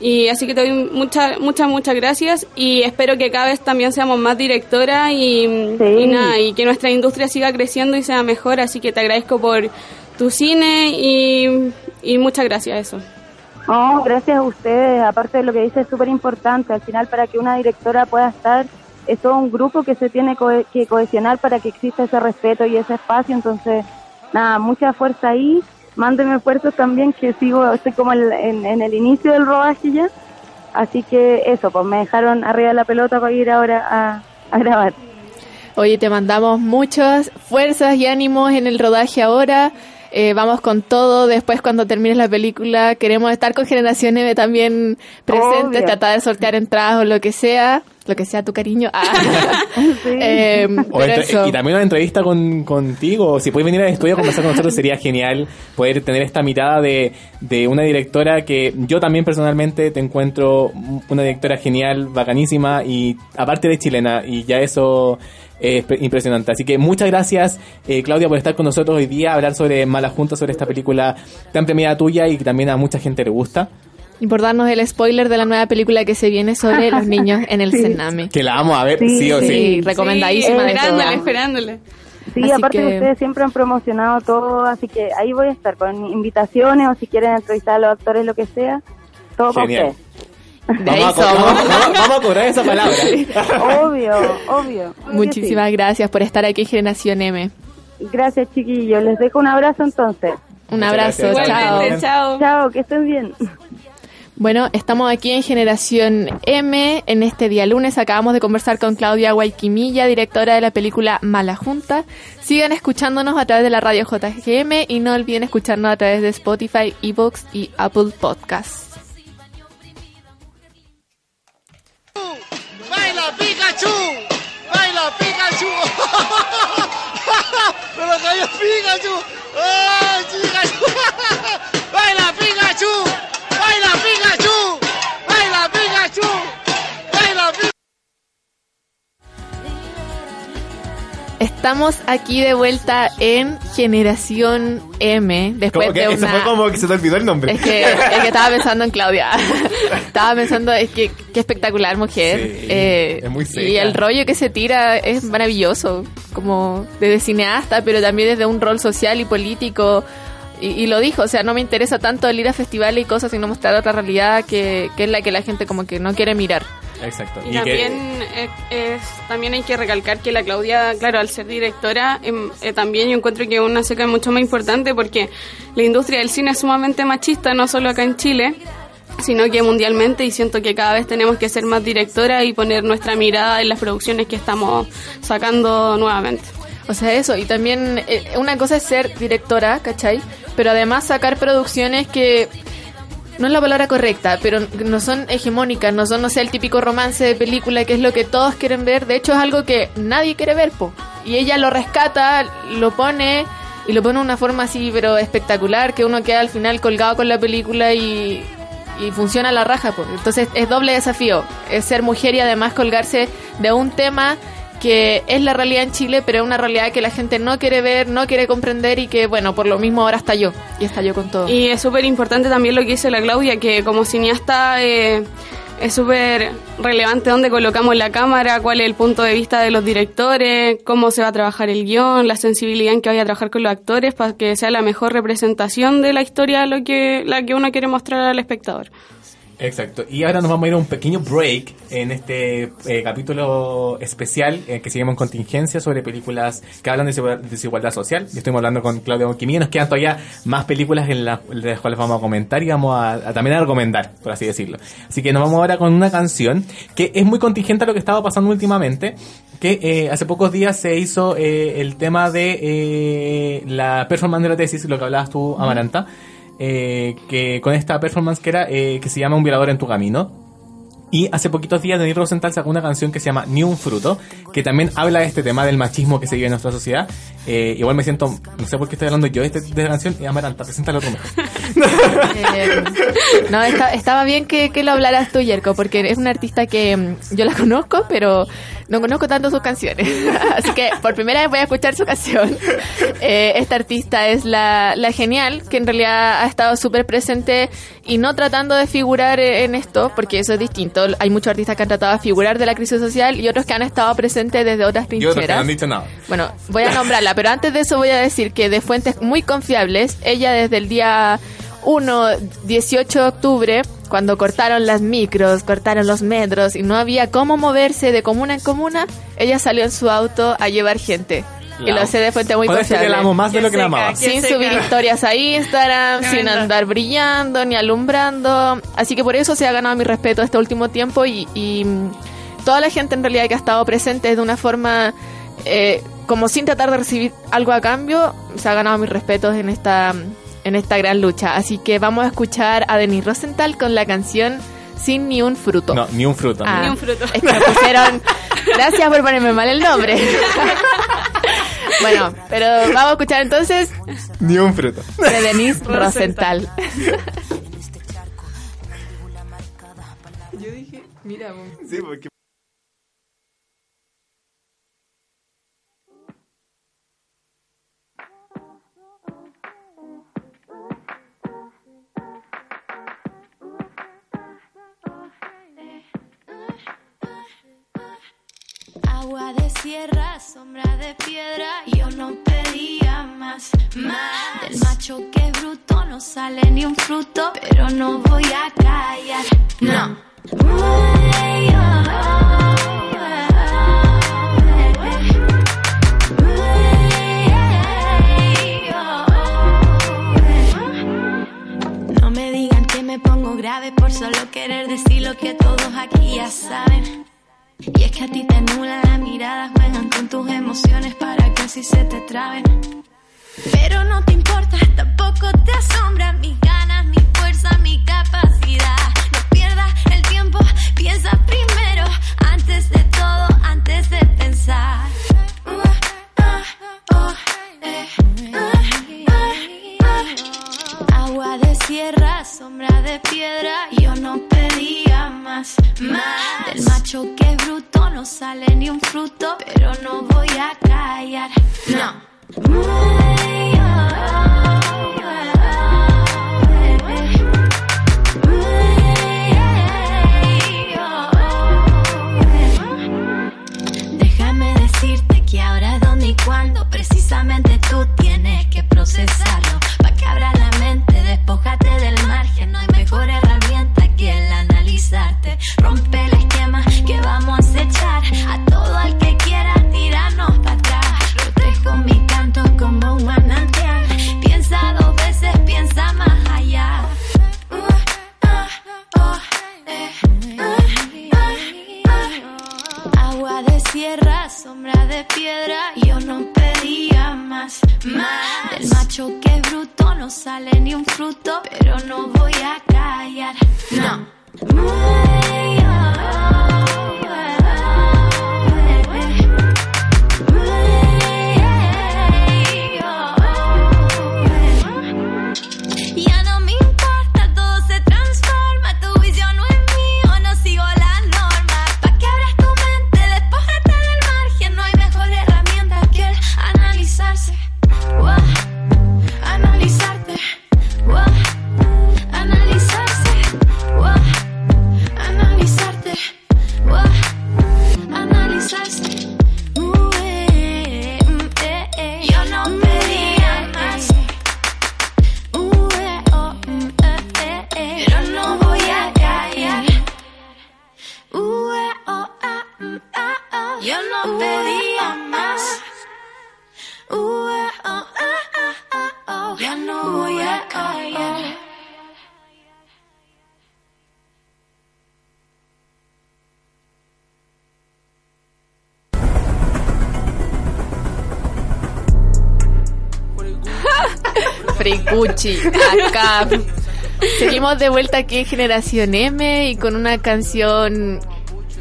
Y así que te doy muchas, muchas, muchas gracias y espero que cada vez también seamos más directoras y, Sí. y nada, y que nuestra industria siga creciendo y sea mejor. Así que te agradezco por tu cine y, y muchas gracias a eso. No, gracias a ustedes. Aparte de lo que dice, es súper importante. Al final, para que una directora pueda estar, es todo un grupo que se tiene que cohesionar para que exista ese respeto y ese espacio. Entonces, nada, mucha fuerza ahí. Mándenme esfuerzos también, que sigo, estoy como en, en- en el inicio del rodaje ya. Así que eso, pues me dejaron arriba de la pelota para ir ahora a grabar. Oye, te mandamos muchas fuerzas y ánimos en el rodaje ahora. Eh, vamos con todo. Después, cuando termines la película, queremos estar con Generación M también presentes, Obvio. tratar de sortear entradas o lo que sea. Lo que sea tu cariño. Ah. Sí. Eh, O eso. y también una entrevista con, contigo. Si puedes venir al estudio a conversar con nosotros, sería genial poder tener esta mirada de, de una directora que yo también personalmente te encuentro una directora genial, bacanísima y aparte de chilena. Y ya eso es pe- impresionante. Así que muchas gracias, eh, Claudia, por estar con nosotros hoy día, hablar sobre Mala Junta, sobre esta película tan premiada tuya y que también a mucha gente le gusta. Y por darnos el spoiler de la nueva película que se viene sobre los niños en el Sí. Sename. Que la vamos a ver, sí, Sí, o sí. Sí, recomendadísima esperándole, esperándole. Sí, Así aparte que- ustedes siempre han promocionado todo, así que ahí voy a estar con invitaciones o si quieren entrevistar a los actores, lo que sea, todo para Genial. ustedes. De ahí Vamos a, somos. vamos- vamos- vamos a cobrar esa palabra. Obvio, obvio. Muchísimas gracias por estar aquí, Generación M. Gracias, chiquillos. Les dejo un abrazo entonces. Un Muchas abrazo, gracias. chao. Chao. Chao, que estén bien. Bueno, estamos aquí en Generación M. En este día lunes acabamos de conversar con Claudia Guayquimilla, directora de la película Mala Junta. Sigan escuchándonos a través de la radio JGM y no olviden escucharnos a través de Spotify, Evox y Apple Podcasts. ¡Baila Pikachu! ¡Baila Pikachu! ¡Pero cayó Pikachu! ¡Ay, Pikachu! ¡Baila Pikachu! ¡Baila Pikachu! Estamos aquí de vuelta en Generación M. Después de eso una... fue como que se te olvidó el nombre. Es que, es que estaba pensando en Claudia. estaba pensando, es que qué espectacular mujer. Sí, Eh, es muy seca. Y el rollo que se tira es maravilloso, como desde cineasta, pero también desde un rol social y político. Y, y lo dijo, o sea, no me interesa tanto el ir a festivales y cosas, sino mostrar otra realidad que, que es la que la gente como que no quiere mirar. Exacto. Y, que- también es, es- también hay que recalcar que la Claudia, claro, al ser directora, em, eh, también yo encuentro que es una seca mucho más importante porque la industria del cine es sumamente machista, no solo acá en Chile, sino que mundialmente y siento que cada vez tenemos que ser más directora y poner nuestra mirada en las producciones que estamos sacando nuevamente. O sea, eso, y también eh, una cosa es ser directora, ¿cachai? Pero además sacar producciones que no es la palabra correcta, pero no son hegemónicas, no son, no sé, el típico romance de película que es lo que todos quieren ver. De hecho, es algo que nadie quiere ver, po. Y ella lo rescata, lo pone y lo pone de una forma así, pero espectacular, que uno queda al final colgado con la película y, y funciona la raja, po. Entonces es doble desafío, es ser mujer y además colgarse de un tema que es la realidad en Chile, pero es una realidad que la gente no quiere ver, no quiere comprender y que, bueno, por lo mismo ahora estalló. Y estalló con todo. Y es súper importante también lo que dice la Claudia, que como cineasta eh, es súper relevante dónde colocamos la cámara, cuál es el punto de vista de los directores, cómo se va a trabajar el guion, la sensibilidad en que vaya a trabajar con los actores para que sea la mejor representación de la historia lo que, la que uno quiere mostrar al espectador. Exacto. Y ahora nos vamos a ir a un pequeño break en este eh, capítulo especial eh, que seguimos en contingencia sobre películas que hablan de desigual- desigualdad social. Y estuvimos hablando con Claudia Bonquimilla. Nos quedan todavía más películas en las, de las cuales vamos a comentar y vamos a, a también a recomendar, por así decirlo. Así que nos vamos ahora con una canción que es muy contingente a lo que estaba pasando últimamente. Que eh, hace pocos días se hizo eh, el tema de eh, la performance de la tesis, lo que hablabas tú, Amaranta. Eh, que con esta performance que era eh, que se llama Un violador en tu camino. Y hace poquitos días Denis Rosenthal sacó una canción que se llama Ni un fruto, que también habla de este tema del machismo que se vive en nuestra sociedad. Eh, igual me siento, no sé por qué estoy hablando yo de, este- de esta canción, y Amaranta, preséntalo otro mejor. Eh, no, está- estaba bien que, que lo hablaras tú, Yerko, porque es una artista que mm, yo la conozco, pero no conozco tanto sus canciones. Así que por primera vez voy a escuchar su canción. Eh, esta artista es la, la genial, que en realidad ha estado súper presente y no tratando de figurar eh, en esto, porque eso es distinto. Hay muchos artistas que han tratado de figurar de la crisis social y otros que han estado presentes desde otras Y otros que no trincheras. han dicho nada. Bueno, voy a nombrarla, pero antes de eso voy a decir que de fuentes muy confiables, ella desde el día 1, 18 de octubre, cuando cortaron las micros, cortaron los metros y no había cómo moverse de comuna en comuna, ella salió en su auto a llevar gente. Y lo sé de fuente muy Con esto que confiable. la amo más de lo que la amaba. Sin seca. subir historias a Instagram, sin andar brillando ni alumbrando. Así que por eso se ha ganado mi respeto este último tiempo y, y, toda la gente en realidad que ha estado presente de una forma eh, como sin tratar de recibir algo a cambio, se ha ganado mis respetos en esta, en esta gran lucha. Así que vamos a escuchar a Denis Rosenthal con la canción Sin ni un fruto. No, ni un fruto. Ah, Ni un fruto. Es que me pusieron. Gracias por ponerme mal el nombre. bueno, pero vamos a escuchar entonces Ni un fruto. de Denise Rosenthal. Yo dije, mira, Sí, porque... Agua de sierra, sombra de piedra, yo no pedía más, más. Del macho que es bruto no sale ni un fruto, pero no voy a callar, no. Uy, oh, oh. No me digan que me pongo grave por solo querer decir lo que todos aquí ya saben. Y es que a ti te nula la mirada, juegan con tus emociones para que así se te traben. Pero no te importa, tampoco te asombra mis ganas, mi fuerza, mi capacidad. Fricucci, acá. Seguimos de vuelta aquí en Generación M y con una canción.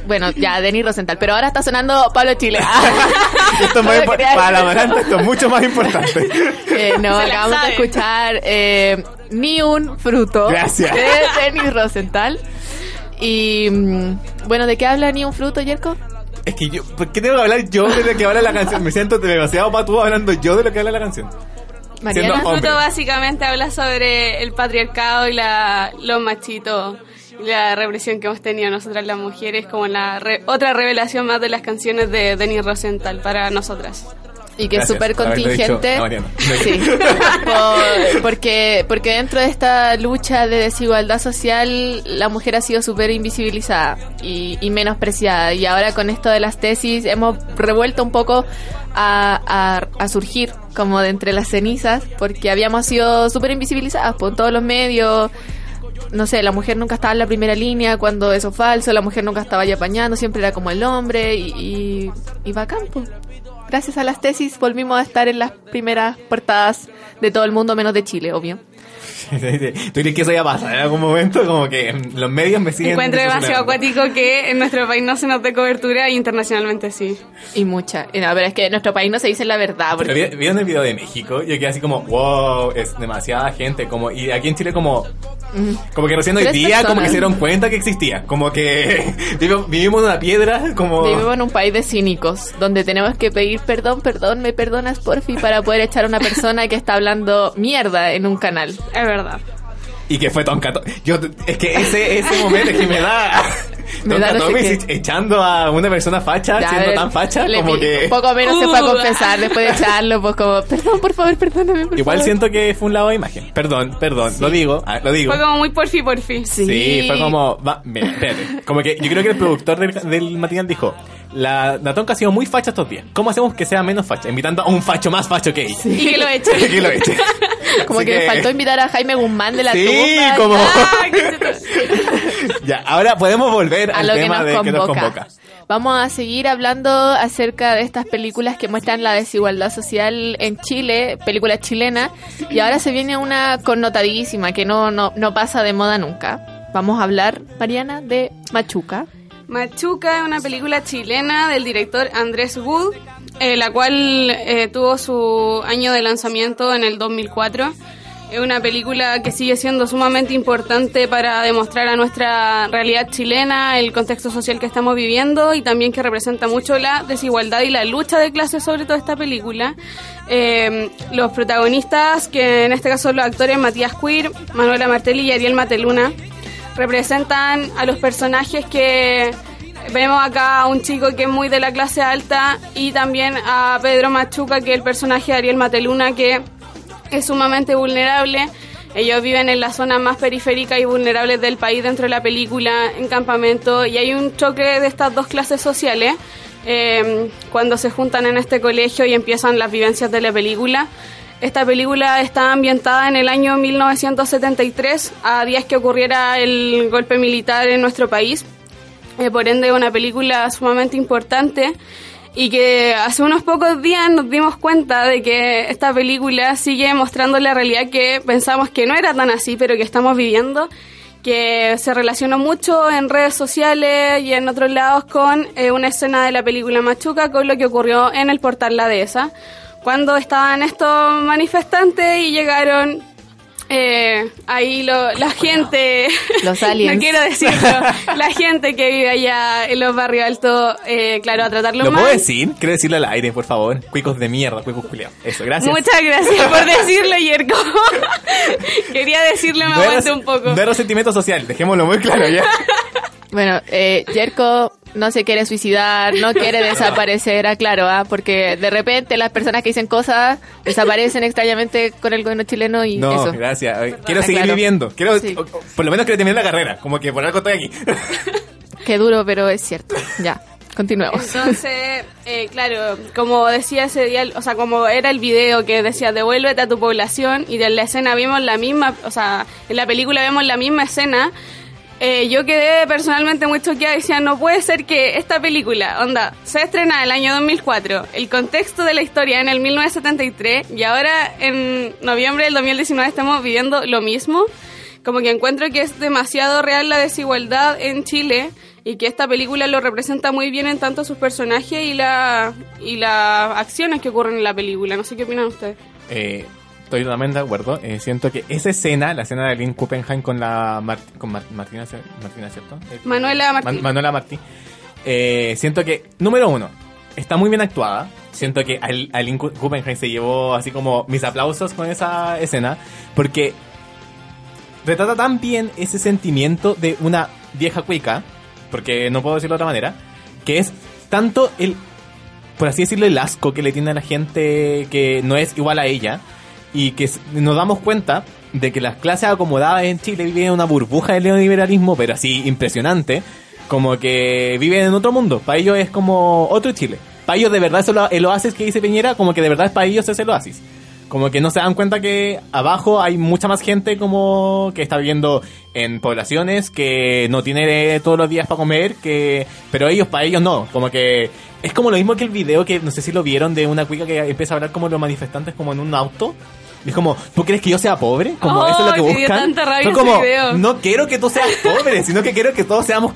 Bueno, ya, Denis Rosenthal, pero ahora está sonando Pablo Chile. Esto es más para la esto es mucho más importante. Eh, no, acabamos de escuchar eh, Ni un fruto Gracias. de Denis Rosenthal. Y mm, bueno, ¿de qué habla Ni un fruto, Yerko? Es que yo, ¿por qué tengo que hablar yo de lo que habla la canción? Me siento demasiado patudo hablando yo de lo que habla la canción. Mariana. Fruto básicamente habla sobre el patriarcado y la, los machitos la represión que hemos tenido nosotras las mujeres como la re- otra revelación más de las canciones de Denis Rosenthal para nosotras. Y que es súper contingente. Sí. Por- porque, porque dentro de esta lucha de desigualdad social, la mujer ha sido súper invisibilizada y, y menospreciada. Y ahora con esto de las tesis hemos revuelto un poco a, a- a surgir como de entre las cenizas, porque habíamos sido súper invisibilizadas por todos los medios. No sé, la mujer nunca estaba en la primera línea cuando eso es falso, la mujer nunca estaba ahí apañando, siempre era como el hombre y, y, y va a campo. Gracias a las tesis volvimos a estar en las primeras portadas de todo el mundo, menos de Chile, obvio. ¿Tú crees que eso ya pasa en algún momento? Como que mm, los medios me siguen... Encuentro demasiado acuático que en nuestro país no se nos dé cobertura y internacionalmente sí. Y mucha. Y No, pero es que en nuestro país no se dice la verdad. Porque vi- ¿Vieron el video de México? Yo quedé así como, wow, es demasiada gente. como Y aquí en Chile como... Como que recién hoy Tres día como que se dieron cuenta que existía. Como que vivimos en una piedra, como... vivimos en un país de cínicos, donde tenemos que pedir perdón, perdón, me perdonas, porfi, para poder echar a una persona que está hablando mierda en un canal. Es verdad. Y que fue Tonka To- Yo, es que ese, ese momento es que me da... Me Tonka da no sé Tomic qué. echando a una persona facha, Ya, siendo ver, tan facha, le como pi- que... Un poco menos se fue a Uh. confesar después de echarlo, pues como, perdón, por favor, perdóname, por Igual favor". siento que fue un lado de imagen. Perdón, perdón, lo digo, ah, lo digo. Fue como muy porfi porfi. Sí, fue como, va, mira, espérate. Como que yo creo que el productor del, del matinal dijo, la, la tonca ha sido muy facha estos días. ¿Cómo hacemos que sea menos facha? Invitando a un facho más facho que ella. Y que lo eche. que lo eche. Como que, le faltó invitar a Jaime Guzmán de la Sí, como... Ya, ahora podemos volver a al lo que tema nos, de que nos convoca. convoca. Vamos a seguir hablando acerca de estas películas que muestran la desigualdad social en Chile, películas chilenas, y ahora se viene una connotadísima que no, no, no pasa de moda nunca. Vamos a hablar, Mariana, de Machuca. Machuca es una película chilena del director Andrés Wood, eh, la cual eh, tuvo su año de lanzamiento en el 2004. Es una película que sigue siendo sumamente importante para demostrar a nuestra realidad chilena, el contexto social que estamos viviendo y también que representa mucho la desigualdad y la lucha de clases sobre toda esta película. Eh, los protagonistas, que en este caso son los actores Matías Queer, Manuela Martelli y Ariel Mateluna, representan a los personajes que vemos acá a un chico que es muy de la clase alta y también a Pedro Machuca, que es el personaje de Ariel Mateluna, que es sumamente vulnerable. Ellos viven en la zona más periférica y vulnerable del país dentro de la película, en campamento, y hay un choque de estas dos clases sociales eh, cuando se juntan en este colegio y empiezan las vivencias de la película. Esta película está ambientada en el año 1973, a días que ocurriera el golpe militar en nuestro país. Eh, por ende, una película sumamente importante y que hace unos pocos días nos dimos cuenta de que esta película sigue mostrando la realidad que pensamos que no era tan así, pero que estamos viviendo, que se relacionó mucho en redes sociales y en otros lados con eh, una escena de la película Machuca, con lo que ocurrió en el portal La Dehesa, cuando estaban estos manifestantes y llegaron eh, ahí lo- la gente, Los aliens. no quiero decirlo, la gente que vive allá en los barrios altos, eh, claro, a tratarlo ¿Lo mal. puedo decir? Quiero decirlo al aire, por favor. Cuicos de mierda, cuicos culiados. Eso, gracias. Muchas gracias por decirlo, Yerko. Quería decirlo, me No aguanté un poco. no era resentimiento social, dejémoslo muy claro ya. Bueno, eh, Jerko no se quiere suicidar, no quiere desaparecer, aclaro, ¿ah? porque de repente las personas que dicen cosas desaparecen extrañamente con el gobierno chileno y No, eso. gracias. Quiero Ah, seguir claro. viviendo. Quiero, Sí. o- o- por lo menos quiero terminar la carrera. Como que por algo estoy aquí. Qué duro, pero es cierto. Ya, continuemos. Entonces, eh, claro, como decía ese día, o sea, como era el video que decía devuélvete a tu población y de la escena vimos la misma, o sea, en la película vemos la misma escena, Eh, yo quedé personalmente muy choqueada decía, no puede ser que esta película, onda, se estrena en el año 2004, el contexto de la historia en el 1973 y ahora en noviembre del 2019 estamos viviendo lo mismo. Como que encuentro que es demasiado real la desigualdad en Chile y que esta película lo representa muy bien en tanto sus personajes y, la, y las acciones que ocurren en la película. No sé qué opinan ustedes. Eh, estoy totalmente de acuerdo. Eh, siento que esa escena, la escena de Lynn Kuppenheim con la Mar- con Mar- Martina, Martina, ¿cierto? Eh, Manuela Martí. Man- Manuela Martí. Eh, siento que, número uno, está muy bien actuada. Siento que a Lynn Ku- Kuppenheim se llevó así como mis aplausos con esa escena. Porque retrata tan bien ese sentimiento de una vieja cuica, porque no puedo decirlo de otra manera, que es tanto el, por así decirlo, el asco que le tiene a la gente que no es igual a ella, y que nos damos cuenta de que las clases acomodadas en Chile viven en una burbuja del neoliberalismo, pero así impresionante, como que viven en otro mundo. Para ellos es como otro Chile. Para ellos de verdad lo- el oasis que dice Peñera, como que de verdad para ellos es el oasis. Como que no se dan cuenta que abajo hay mucha más gente como que está viviendo en poblaciones que no tiene todos los días para comer, que pero ellos para ellos no, como que es como lo mismo que el video que no sé si lo vieron de una cuica que empieza a hablar como los manifestantes como en un auto. Y es como, ¿tú crees que yo sea pobre? Como Oh, eso es lo que dio buscan. tanta rabia Son ese como, video. no quiero que tú seas pobre, sino que quiero que todos seamos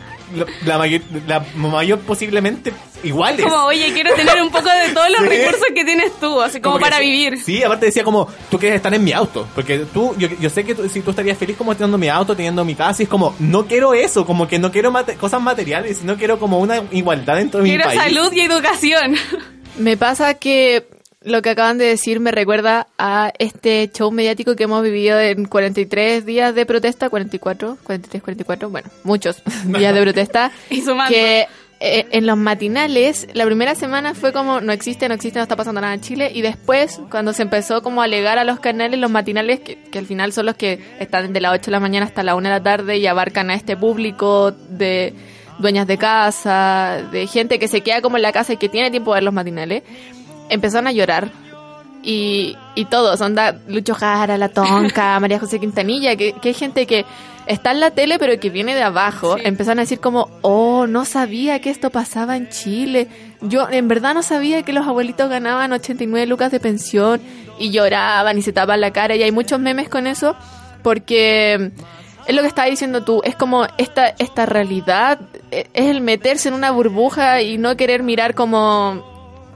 la mayor, la mayor posiblemente iguales. Como, oye, quiero tener un poco de todos los Sí. recursos que tienes tú, así como, para vivir. Sí, aparte decía como, tú quieres estar en mi auto. Porque tú, yo, yo sé que tú- si tú estarías feliz como teniendo mi auto, teniendo mi casa, y es como, no quiero eso, como que no quiero mate- cosas materiales, sino quiero como una igualdad dentro de mi Quiero país. salud y educación. Me pasa que lo que acaban de decir me recuerda a este show mediático que hemos vivido en 43 días de protesta, 44, 43, 44, bueno, muchos días de protesta. Y sumando. Que eh, en los matinales, la primera semana fue como, no existe, no existe, no está pasando nada en Chile. Y después, cuando se empezó como a alegar a los canales, los matinales, que, que al final son los que están de las 8 de la mañana hasta la 1 de la tarde y abarcan a este público de dueñas de casa, de gente que se queda como en la casa y que tiene tiempo de ver los matinales, empezaron a llorar. Y, y todos, onda Lucho Jara, La Tonca, María José Quintanilla, que, que hay gente que está en la tele pero que viene de abajo, Sí. empezaron a decir como, oh, no sabía que esto pasaba en Chile. Yo en verdad no sabía que los abuelitos ganaban 89 lucas de pensión y lloraban y se tapan la cara y hay muchos memes con eso porque es lo que estaba diciendo tú, es como esta, esta realidad, eh, es el meterse en una burbuja y no querer mirar como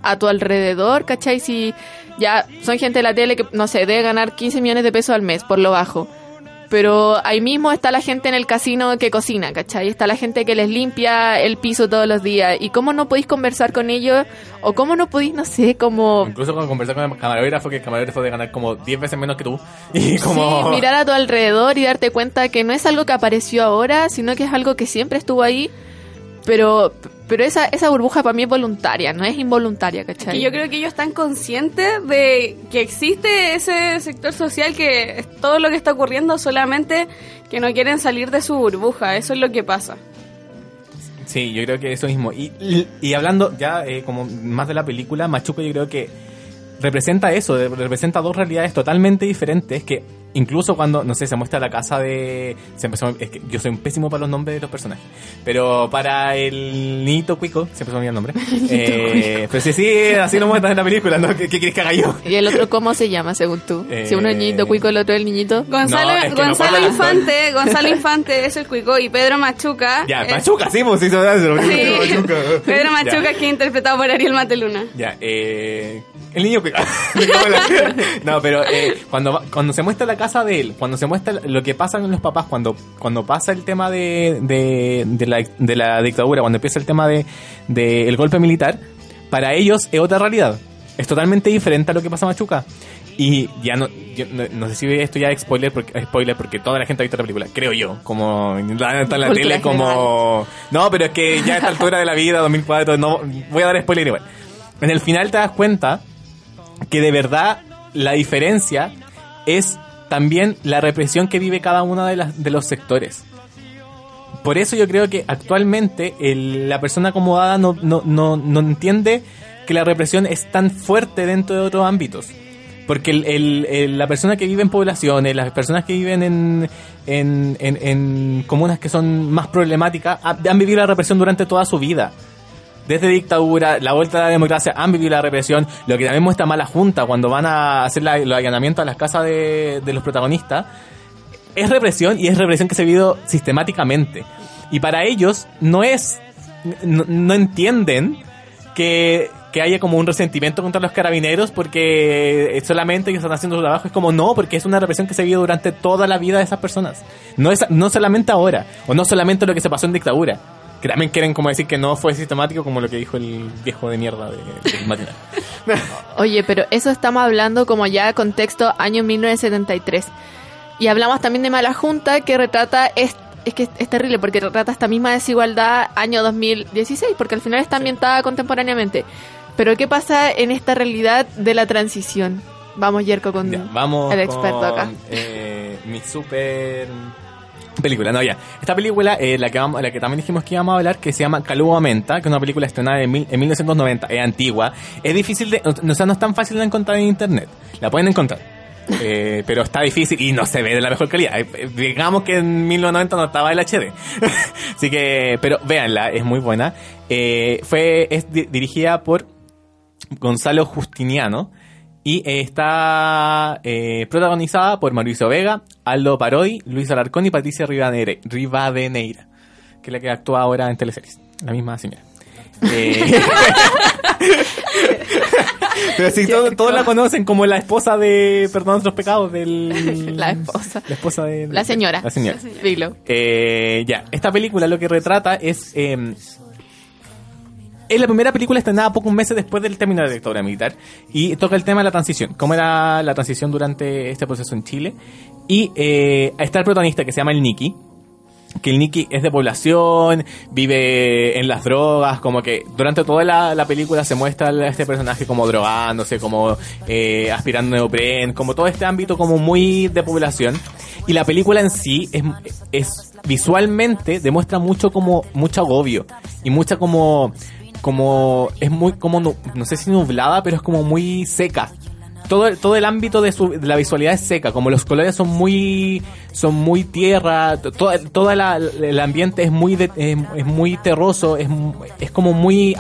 a tu alrededor, ¿cachai? Si ya son gente de la tele que, no sé, debe ganar 15 millones de pesos al mes, por lo bajo. Pero ahí mismo está la gente en el casino que cocina, ¿cachai? Está la gente que les limpia el piso todos los días. ¿Y cómo no podéis conversar con ellos? ¿O cómo no podéis, no sé, como... Incluso cuando conversar con el camarógrafo, que el camarógrafo de ganar como 10 veces menos que tú. Y como... Sí, mirar a tu alrededor y darte cuenta que no es algo que apareció ahora, sino que es algo que siempre estuvo ahí. Pero, pero esa, esa burbuja para mí es voluntaria, no es involuntaria, ¿cachai? Y yo creo que ellos están conscientes de que existe ese sector social que es todo lo que está ocurriendo, solamente que no quieren salir de su burbuja. Eso es lo que pasa. Sí, yo creo que eso mismo. Y, y, y hablando ya eh, como más de la película, Machuca yo creo que representa eso, representa dos realidades totalmente diferentes que incluso cuando, no sé, se muestra la casa de... Se empezó, es que yo soy un pésimo para los nombres de los personajes, pero para el niñito cuico, se empezó a olvidar el nombre. eh, pero sí, sí, así lo muestran en la película, ¿no? ¿Qué, qué quieres que haga yo? ¿Y el otro cómo se llama, según tú? Si uno es Eh, niñito cuico, el otro es el niñito. Gonzalo, No, es que me Gonzalo. Infante, Gonzalo Infante es el cuico y Pedro Machuca. Ya, es- Machuca, sí, pues hizo eso. Sí. Machuca. Pedro. Machuca que es interpretado por Ariel Mateluna. Ya, eh, el niño no, pero eh, cuando, cuando se muestra la casa de él, cuando se muestra lo que pasa con los papás, cuando, cuando pasa el tema de, de, de la, de la dictadura, cuando empieza el tema de, de el golpe militar, para ellos es otra realidad. Es totalmente diferente a lo que pasa en Machuca. Y ya no, yo no, no sé si esto ya es spoiler porque, spoiler porque toda la gente ha visto la película, creo yo, como la- está en la tele, como... No, pero es que ya a esta altura de la vida, 2004, no, voy a dar spoiler igual. En el final te das cuenta que de verdad la diferencia es también la represión que vive cada uno de, las, de los sectores. Por eso yo creo que actualmente el- la persona acomodada no, no, no, no entiende que la represión es tan fuerte dentro de otros ámbitos. Porque el, el- la persona que vive en poblaciones, las personas que viven en, en, en- en comunas que son más problemáticas, ha- han vivido la represión durante toda su vida. Desde dictadura, la vuelta a la democracia, han vivido la represión. Lo que también muestra mala junta cuando van a hacer la- los allanamientos a las casas de, de los protagonistas. Es represión y es represión que se ha vivido sistemáticamente. Y para ellos no es, no, no entienden que, que haya como un resentimiento contra los carabineros porque solamente ellos están haciendo su trabajo. Es como no, porque es una represión que se vivió durante toda la vida de esas personas. No, es, no solamente ahora, o no solamente lo que se pasó en dictadura. Que también quieren como decir que no fue sistemático como lo que dijo el viejo de mierda de, del matinal. Oye, pero eso estamos hablando como ya contexto año 1973. Y hablamos también de Mala Junta que retrata, es, es que es terrible porque retrata esta misma desigualdad año 2016, porque al final está ambientada contemporáneamente. Pero ¿qué pasa en esta realidad de la transición? Vamos, Yerko, con Ya, vamos el experto con, acá. eh, mi super película. No, ya. Esta película, eh, la, que vamos, la que también dijimos que íbamos a hablar, que se llama Calugo Menta, que es una película estrenada en, mil- en 1990, es antigua. Es difícil de, o sea, no es tan fácil de encontrar en internet. La pueden encontrar. Eh, pero está difícil y no se ve de la mejor calidad. Eh, Digamos que en 1990 no estaba el HD. Así que, pero véanla, es muy buena. Eh, fue, es di- dirigida por Gonzalo Justiniano y está eh, protagonizada por Mauricio Vega, Aldo Parodi, Luis Alarcón y Patricia Rivadeneira, que es la que actúa ahora en teleseries, la misma señora. Eh, Pero sí, todos, todos la conocen como la esposa de Perdón nuestros pecados del... La esposa. La esposa de... La señora. La señora. Dilo. Eh, ya, esta película lo que retrata es... eh, es la primera película estrenada pocos meses después del término de la dictadura militar y toca el tema de la transición, cómo era la transición durante este proceso en Chile. Y eh, está el protagonista que se llama el Nicky, que el Nicky es de población, vive en las drogas, como que durante toda la, la película se muestra este personaje como drogándose, como eh, aspirando neopren, como todo este ámbito como muy de población. Y la película en sí es, es visualmente demuestra mucho como mucho agobio y mucha como como es muy como nu- no sé si nublada, pero es como muy seca todo, todo el ámbito de, su, de la visualidad es seca, como los colores son muy son muy tierra, to- todo, la, el ambiente es muy de- es, es muy terroso, es, es como muy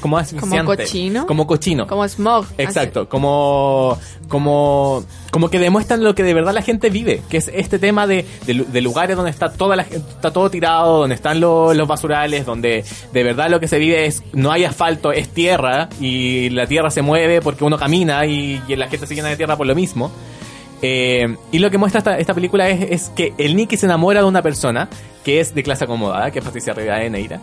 como asfixiante, cochino? como cochino, Como smog. Exacto, como, como, como que demuestran lo que de verdad la gente vive, que es este tema de, de, lu- de lugares donde está toda la está todo tirado, donde están lo- los basurales, donde de verdad lo que se vive es, no hay asfalto, es tierra, y la tierra se mueve porque uno camina y, y la gente se llena de tierra por lo mismo. Eh, y lo que muestra esta, esta película es, es que el Nicky se enamora de una persona que es de clase acomodada, que es Patricia Rivadeneira,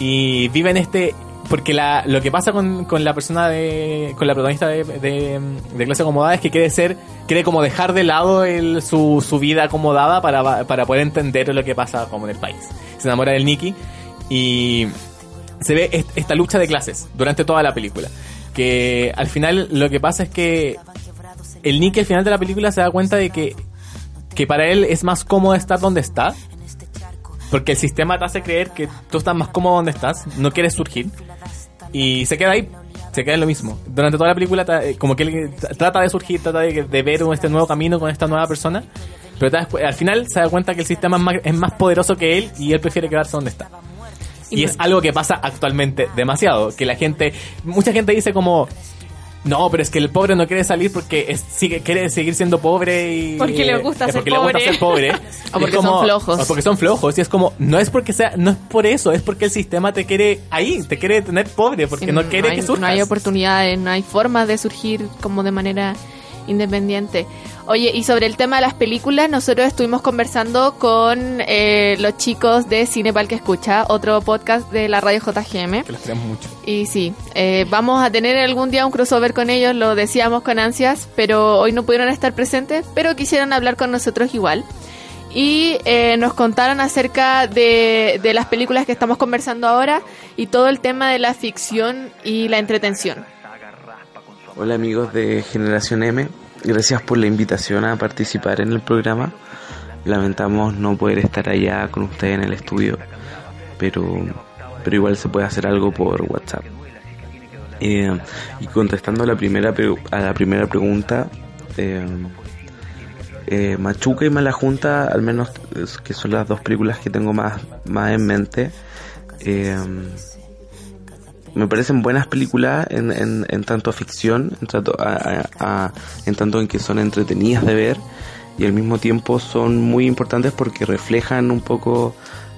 y vive en este porque la, lo que pasa con, la persona de con la protagonista de, clase acomodada es que quiere ser quiere como dejar de lado el, su, su vida acomodada para, para poder entender lo que pasa como en el país se enamora del Nicky y se ve est- esta lucha de clases durante toda la película que al final lo que pasa es que el Nicky al final de la película se da cuenta de que que para él es más cómodo estar donde está porque el sistema te hace creer que tú estás más cómodo donde estás, no quieres surgir. Y se queda ahí, se queda en lo mismo. Durante toda la película, eh, como que él t- trata de surgir, trata de, de ver este nuevo camino con esta nueva persona. Pero al final se da cuenta que el sistema es más, es más poderoso que él y él prefiere quedarse donde está. Y es algo que pasa actualmente demasiado. Que la gente, mucha gente dice como, no, pero es que el pobre no quiere salir porque es- sigue, quiere seguir siendo pobre y... Porque le gusta eh, ser porque le gusta pobre. ser pobre. O porque como- son flojos. O porque son flojos. Y es como, no es porque sea, no es por eso, es porque el sistema te quiere ahí, te quiere tener pobre, porque no quiere hay, que surjas. no hay oportunidades, no hay forma de surgir como de manera independiente. Oye, y sobre el tema de las películas, nosotros estuvimos conversando con eh, los chicos de Cine Pal que Escucha, otro podcast de la radio JGM. Que los queremos mucho. Y sí, eh, vamos a tener algún día un crossover con ellos, lo decíamos con ansias, pero hoy no pudieron estar presentes, pero quisieron hablar con nosotros igual. Y eh, nos contaron acerca de, de las películas que estamos conversando ahora y todo el tema de la ficción y la entretención. Hola amigos de Generación M, gracias por la invitación a participar en el programa. Lamentamos no poder estar allá con ustedes en el estudio, pero, pero igual se puede hacer algo por WhatsApp. Eh, y contestando a la primera a la primera pregunta, Eh, eh, Machuca y Mala Junta, al menos que son las dos películas que tengo más, más en mente, eh, me parecen buenas películas en, en, en tanto ficción, en tanto, a- a- a- en tanto en que son entretenidas de ver y al mismo tiempo son muy importantes porque reflejan un poco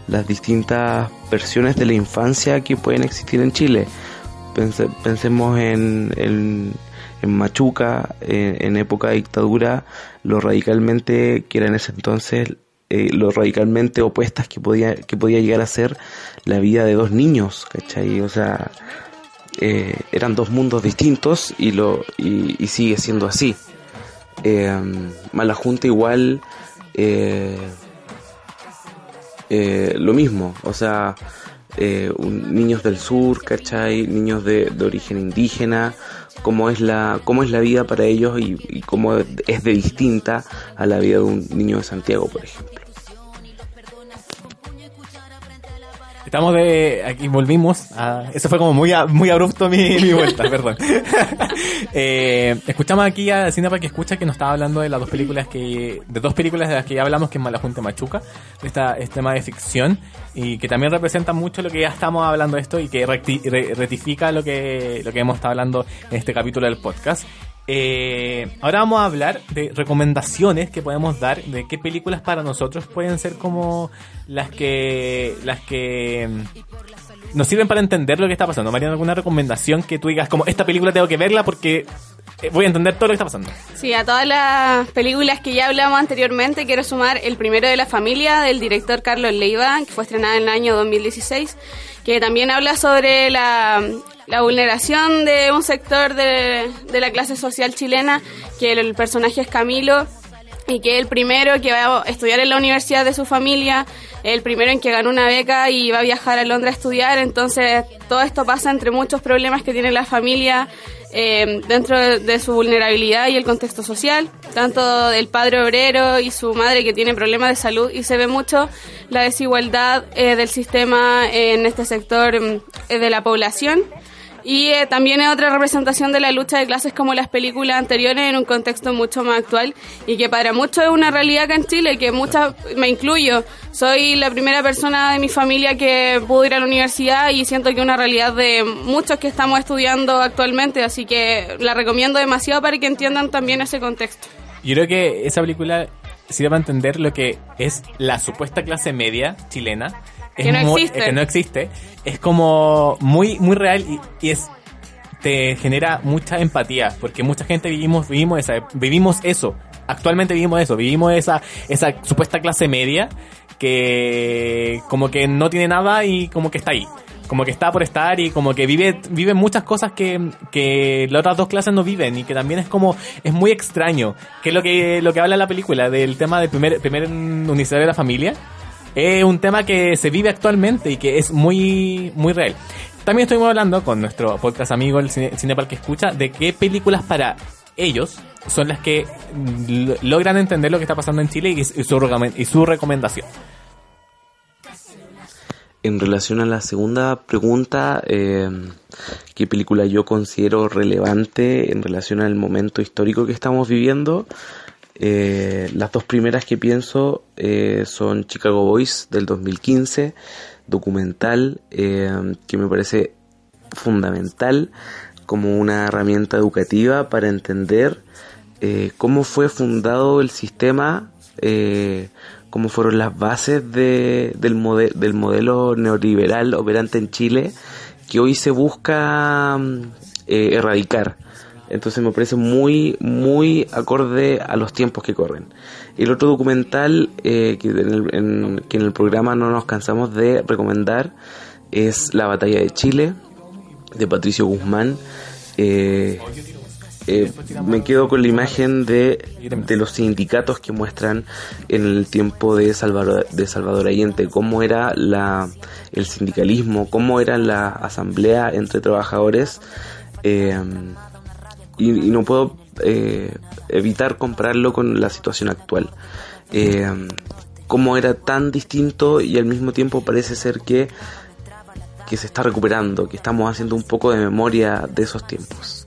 las distintas versiones de la infancia que pueden existir en Chile. Pense- pensemos en, en, en Machuca, en, en época de dictadura, lo radicalmente que era en ese entonces, eh, lo radicalmente opuestas que podía, que podía llegar a ser la vida de dos niños, ¿cachai? O sea, eh, eran dos mundos distintos y, lo, y, sigue siendo así. Eh, Mala Junta igual eh, eh, lo mismo, o sea, eh, un- niños del sur, ¿cachai? Niños de, de origen indígena, cómo es la, cómo es la vida para ellos y, cómo es de distinta a la vida de un niño de Santiago, por ejemplo. Estamos de. Aquí volvimos. A, eso fue como muy, a- muy abrupto mi, mi vuelta, perdón. Eh, escuchamos aquí a Cinema que escucha que nos estaba hablando de las dos películas que. De dos películas de las que ya hablamos, que es Malajunta Machuca. Esta, este tema de ficción. Y que también representa mucho lo que ya estamos hablando de esto y que recti- re- rectifica lo que, lo que hemos estado hablando en este capítulo del podcast. Eh, ahora vamos a hablar de recomendaciones que podemos dar de qué películas para nosotros pueden ser como las que las que mm, nos sirven para entender lo que está pasando. Mariana, ¿alguna recomendación que tú digas como esta película tengo que verla porque eh, voy a entender todo lo que está pasando? Sí, a todas las películas que ya hablamos anteriormente, quiero sumar El primero de la familia del director Carlos Leiva, que fue estrenada en el año 2016, que también habla sobre la, la vulneración de un sector de, de la clase social chilena, que el, personaje es Camilo, y que es el primero que va a estudiar en la universidad de su familia, el primero en que ganó una beca y va a viajar a Londres a estudiar, entonces todo esto pasa entre muchos problemas que tiene la familia eh, dentro de, de su vulnerabilidad y el contexto social, tanto del padre obrero y su madre que tiene problemas de salud y se ve mucho la desigualdad eh, del sistema en este sector mm, eh, de la población. Y eh, también es otra representación de la lucha de clases como las películas anteriores en un contexto mucho más actual y que para muchos es una realidad acá en Chile, que muchas, me incluyo, soy la primera persona de mi familia que pudo ir a la universidad y siento que es una realidad de muchos que estamos estudiando actualmente, así que la recomiendo demasiado para que entiendan también ese contexto. Yo creo que esa película sirve para entender lo que es la supuesta clase media chilena. Es Que no muy- existe. que no existe. Es como muy, muy real y, y es te genera mucha empatía porque mucha gente vivimos vivimos esa vivimos eso. Actualmente vivimos eso. Vivimos esa esa supuesta clase media que como que no tiene nada y como que está ahí. Como que está por estar y como que vive vive muchas cosas que, que las otras dos clases no viven y que también es como es muy extraño. Que es lo que lo que habla la película del tema del primer primer universidad de la familia es un tema que se vive actualmente y que es muy muy real también estuvimos hablando con nuestro podcast amigo el Cine, Cinepal que escucha de qué películas para ellos son las que lo- logran entender lo que está pasando en Chile y, su, y su recomendación En relación a la segunda pregunta, eh, ¿qué película yo considero relevante en relación al momento histórico que estamos viviendo? Eh, las dos primeras que pienso eh, son Chicago Boys del 2015, documental eh, que me parece fundamental como una herramienta educativa para entender eh, cómo fue fundado el sistema, eh, cómo fueron las bases de- del, mode- del modelo neoliberal operante en Chile que hoy se busca mm, erradicar. Entonces me parece muy, muy acorde a los tiempos que corren. El otro documental eh, que, en el, programa no nos cansamos de recomendar es La Batalla de Chile, de Patricio Guzmán. Eh, eh, me quedo con la imagen de, de los sindicatos que muestran en el tiempo de Salvador, de Salvador Allende, cómo era la, el sindicalismo, cómo era la asamblea entre trabajadores. eh, y, y no puedo eh, evitar compararlo con la situación actual. Eh, cómo era tan distinto y al mismo tiempo parece ser que, que se está recuperando, que estamos haciendo un poco de memoria de esos tiempos.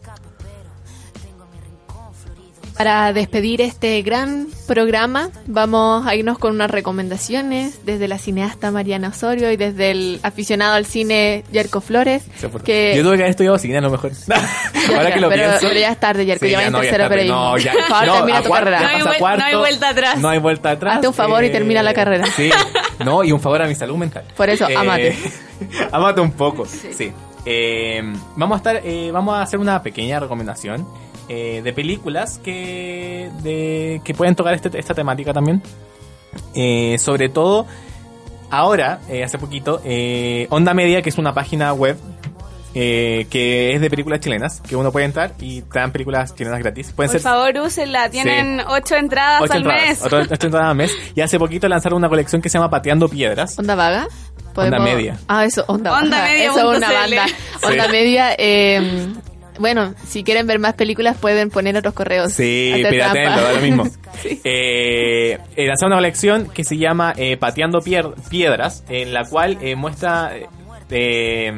Para despedir este gran programa, vamos a irnos con unas recomendaciones desde la cineasta Mariana Osorio y desde el aficionado al cine Yerko Flores. Sí, que Yo tuve que haber estudiado cine a lo mejor. Ahora Ya, que lo pero, pienso. pero ya es tarde, Yerko, Sí, ya va ya en no, ya tercero periodismo. No, ya. Por favor, no, termina tu carrera. No hay cuarto. no hay vuelta atrás. No hay vuelta atrás. Hazte un favor y termina la carrera. Sí. No, y un favor a mi salud mental. Por eso, amate. amate un poco. Sí. Eh, vamos a estar, eh, vamos a hacer una pequeña recomendación eh, de películas que, de, que pueden tocar este- esta temática también. Eh, sobre todo, ahora, eh, hace poquito, eh, Onda Media, que es una página web eh, que es de películas chilenas, que uno puede entrar y te dan películas chilenas gratis. Pueden Por ser favor, úsenla. Tienen ocho entradas ocho al entradas, mes. ocho- ocho entradas al mes. Y hace poquito lanzaron una colección que se llama Pateando Piedras. ¿Onda vaga? Onda media. Ah, eso, onda, Onda vaga. media Eso es una punto banda. CL. Onda Sí. media, eh, bueno, si quieren ver más películas pueden poner otros correos. Sí, piratenlo, da lo mismo. Sí. Eh, eh, una colección que se llama eh, Pateando Pier- Piedras, en la cual eh, muestra... eh, eh,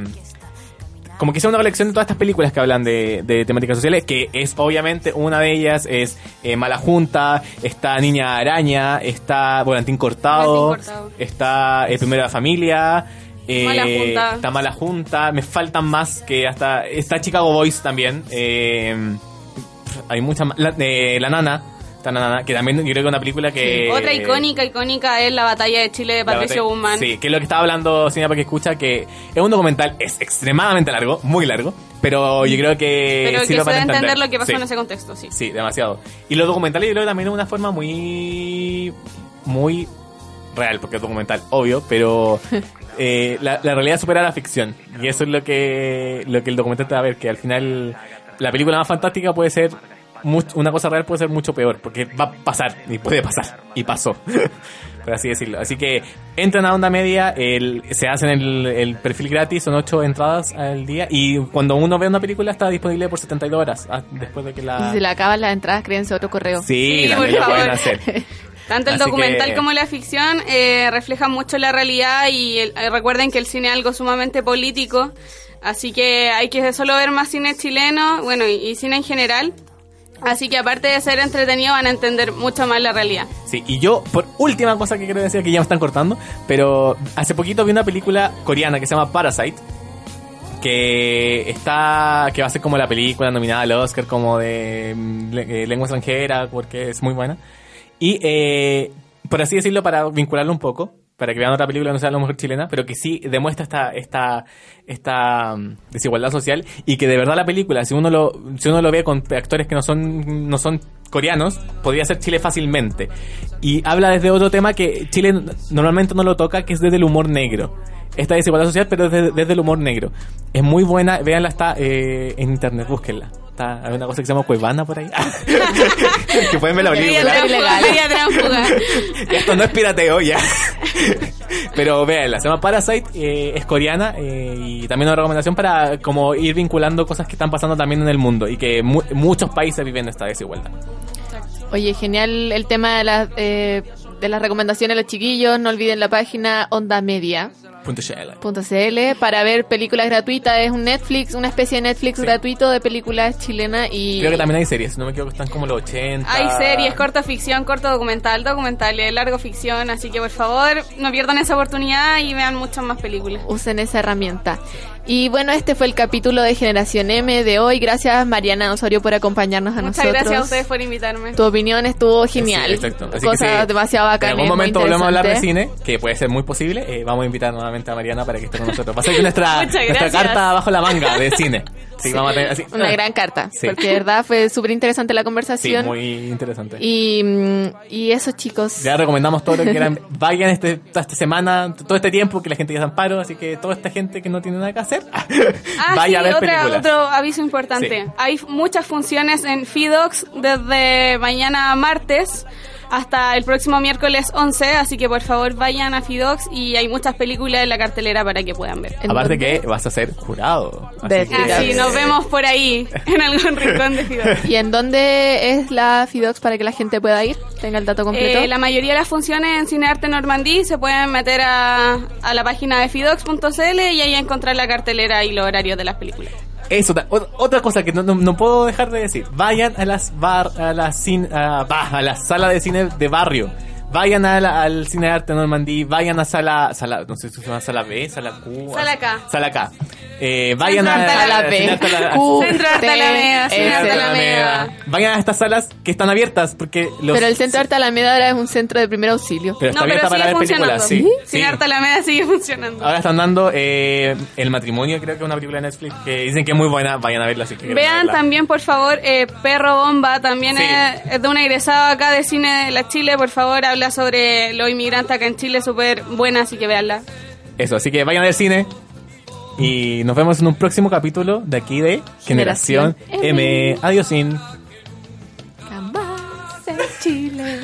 como que sea una colección de todas estas películas que hablan de, de temáticas sociales, que es obviamente una de ellas es eh, Mala Junta, está Niña Araña, está Volantín Cortado, Volantín Cortado. está eh, Primera Familia, eh, Mala Junta. está Mala Junta, me faltan más que hasta está Chicago Boys también, eh, hay muchas más, la, eh, la Nana, está la Nana, que también yo creo que es una película que Otra icónica, icónica es la batalla de Chile de Patricio Guzmán. Sí, que es lo que estaba hablando Cine para que escucha, que es un documental, es extremadamente largo, muy largo, pero yo creo que Pero que sirve se para debe entender lo que pasó Sí. en ese contexto, sí. Sí, demasiado. Y los documentales yo creo que también es una forma muy... muy real, porque es documental, obvio, pero eh, la, la realidad supera la ficción. Y eso es lo que, lo que el documental te va a ver, que al final la película más fantástica puede ser... much- una cosa real puede ser mucho peor, porque va a pasar, y puede pasar, y pasó. Por así decirlo. Así que entran a Onda Media, el, se hacen el, el perfil gratis, son ocho entradas al día, y cuando uno ve una película está disponible por 72 horas, ah, después de que la... Y si se le acaban las entradas, créense otro correo. Sí, Sí, también por lo pueden hacer. Tanto el Así documental que- como la ficción eh, reflejan mucho la realidad y el- eh, recuerden que el cine es algo sumamente político, así que hay que solo ver más cine chileno, bueno, y, y cine en general. Así que aparte de ser entretenido van a entender mucho más la realidad. Sí, y yo, por última cosa que quiero decir, que ya me están cortando, pero hace poquito vi una película coreana que se llama Parasite, que está, que va a ser como la película nominada al Oscar como de mm, le- eh, lengua extranjera, porque es muy buena. Y, eh, por así decirlo, para vincularlo un poco, para que vean otra película que no sea a lo mejor chilena, pero que sí demuestra esta, esta, esta mm, desigualdad social y que de verdad la película, si uno lo, si uno lo ve con actores que no son, no son coreanos, podría ser Chile fácilmente. Y habla desde otro tema que Chile normalmente no lo toca, que es desde el humor negro. Esta desigualdad social, pero desde, desde el humor negro. Es muy buena, véanla, está eh, en internet, búsquenla. Está, hay una cosa que se llama Cuevana por ahí. que pueden ver la película. Esto no es pirateo ya. Pero véanla, se llama Parasite, eh, es coreana eh, y también una recomendación para como ir vinculando cosas que están pasando también en el mundo y que mu- muchos países viven esta desigualdad. Oye, genial el tema de las eh, de las recomendaciones a los chiquillos. No olviden la página Onda Media. .cl para ver películas gratuitas. Es un Netflix, una especie de Netflix gratuito de películas chilenas y... Creo que también hay series, no me equivoco, están como los 80. Hay series, corta ficción, corto documental, documental y largo ficción, así que por favor no pierdan esa oportunidad y vean muchas más películas. Usen esa herramienta. Y bueno, este fue el capítulo de Generación M de hoy. Gracias Mariana Osorio por acompañarnos a Muchas nosotros. gracias a ustedes por invitarme. Tu opinión estuvo genial. Sí, exacto. Así que sí, demasiado bacanas. En algún momento volvemos a hablar de cine, que puede ser muy posible. eh, vamos a invitar nuevamente a Mariana para que esté con nosotros. Va a ser nuestra, Muchas nuestra carta bajo la manga de cine. Sí, a tener así. Una gran carta. Sí. Porque de verdad fue súper interesante la Sí, conversación. muy interesante. y, mm, y eso, chicos. Ya recomendamos todo lo que quieran. Vayan este, toda esta semana, todo este tiempo que la gente ya está en paro, así que toda esta gente que no tiene nada que hacer, Ah, vaya sí, a ver otra- películas. otro aviso importante. Sí. Hay muchas funciones en Fidox desde mañana martes hasta el próximo miércoles 11, así que por favor vayan a Fidox y hay muchas películas en la cartelera para que puedan ver. ¿En Aparte que vas a ser jurado. De Así que- Así nos vemos por ahí, en algún rincón de Fidox. ¿Y en dónde es la Fidox para que la gente pueda ir? Tenga el dato completo. Eh, la mayoría de las funciones en Cinearte Normandí se pueden meter a, a la página de fidox.cl y ahí encontrar la cartelera y los horarios de las películas. Eso, otra cosa que no, puedo dejar de decir. Vayan a las bar, a la cin- a, bah, a la sala de cine de barrio. Vayan a la- al cine de arte Normandí, vayan a sala, sala, no sé si se llama sala B, sala Q. Sala K. Sala K. Eh, vayan a Centro Sala al B. Centro Arte T, Alameda, Cine S. Arte Alameda. Vayan a estas salas que están abiertas porque los, Pero el Centro Arte Alameda ahora es un centro de primer auxilio. pero está No, pero abierta para sigue ver funcionando. películas, sí. Cine sí. Arte Alameda sigue funcionando. Ahora están dando eh, El matrimonio, creo que es una película de Netflix que dicen que es muy buena. Vayan a verla si quieren Vean verla. también, por favor, eh, Perro Bomba, también Sí. es, es de un egresado acá de Cine de la Chile, por favor, habla sobre los inmigrantes acá en Chile, súper buena, así que veanla. Eso, así que vayan al cine. Y nos vemos en un próximo capítulo de aquí de Generación, Generación M. M. Adiós, sin. Jamás en Chile.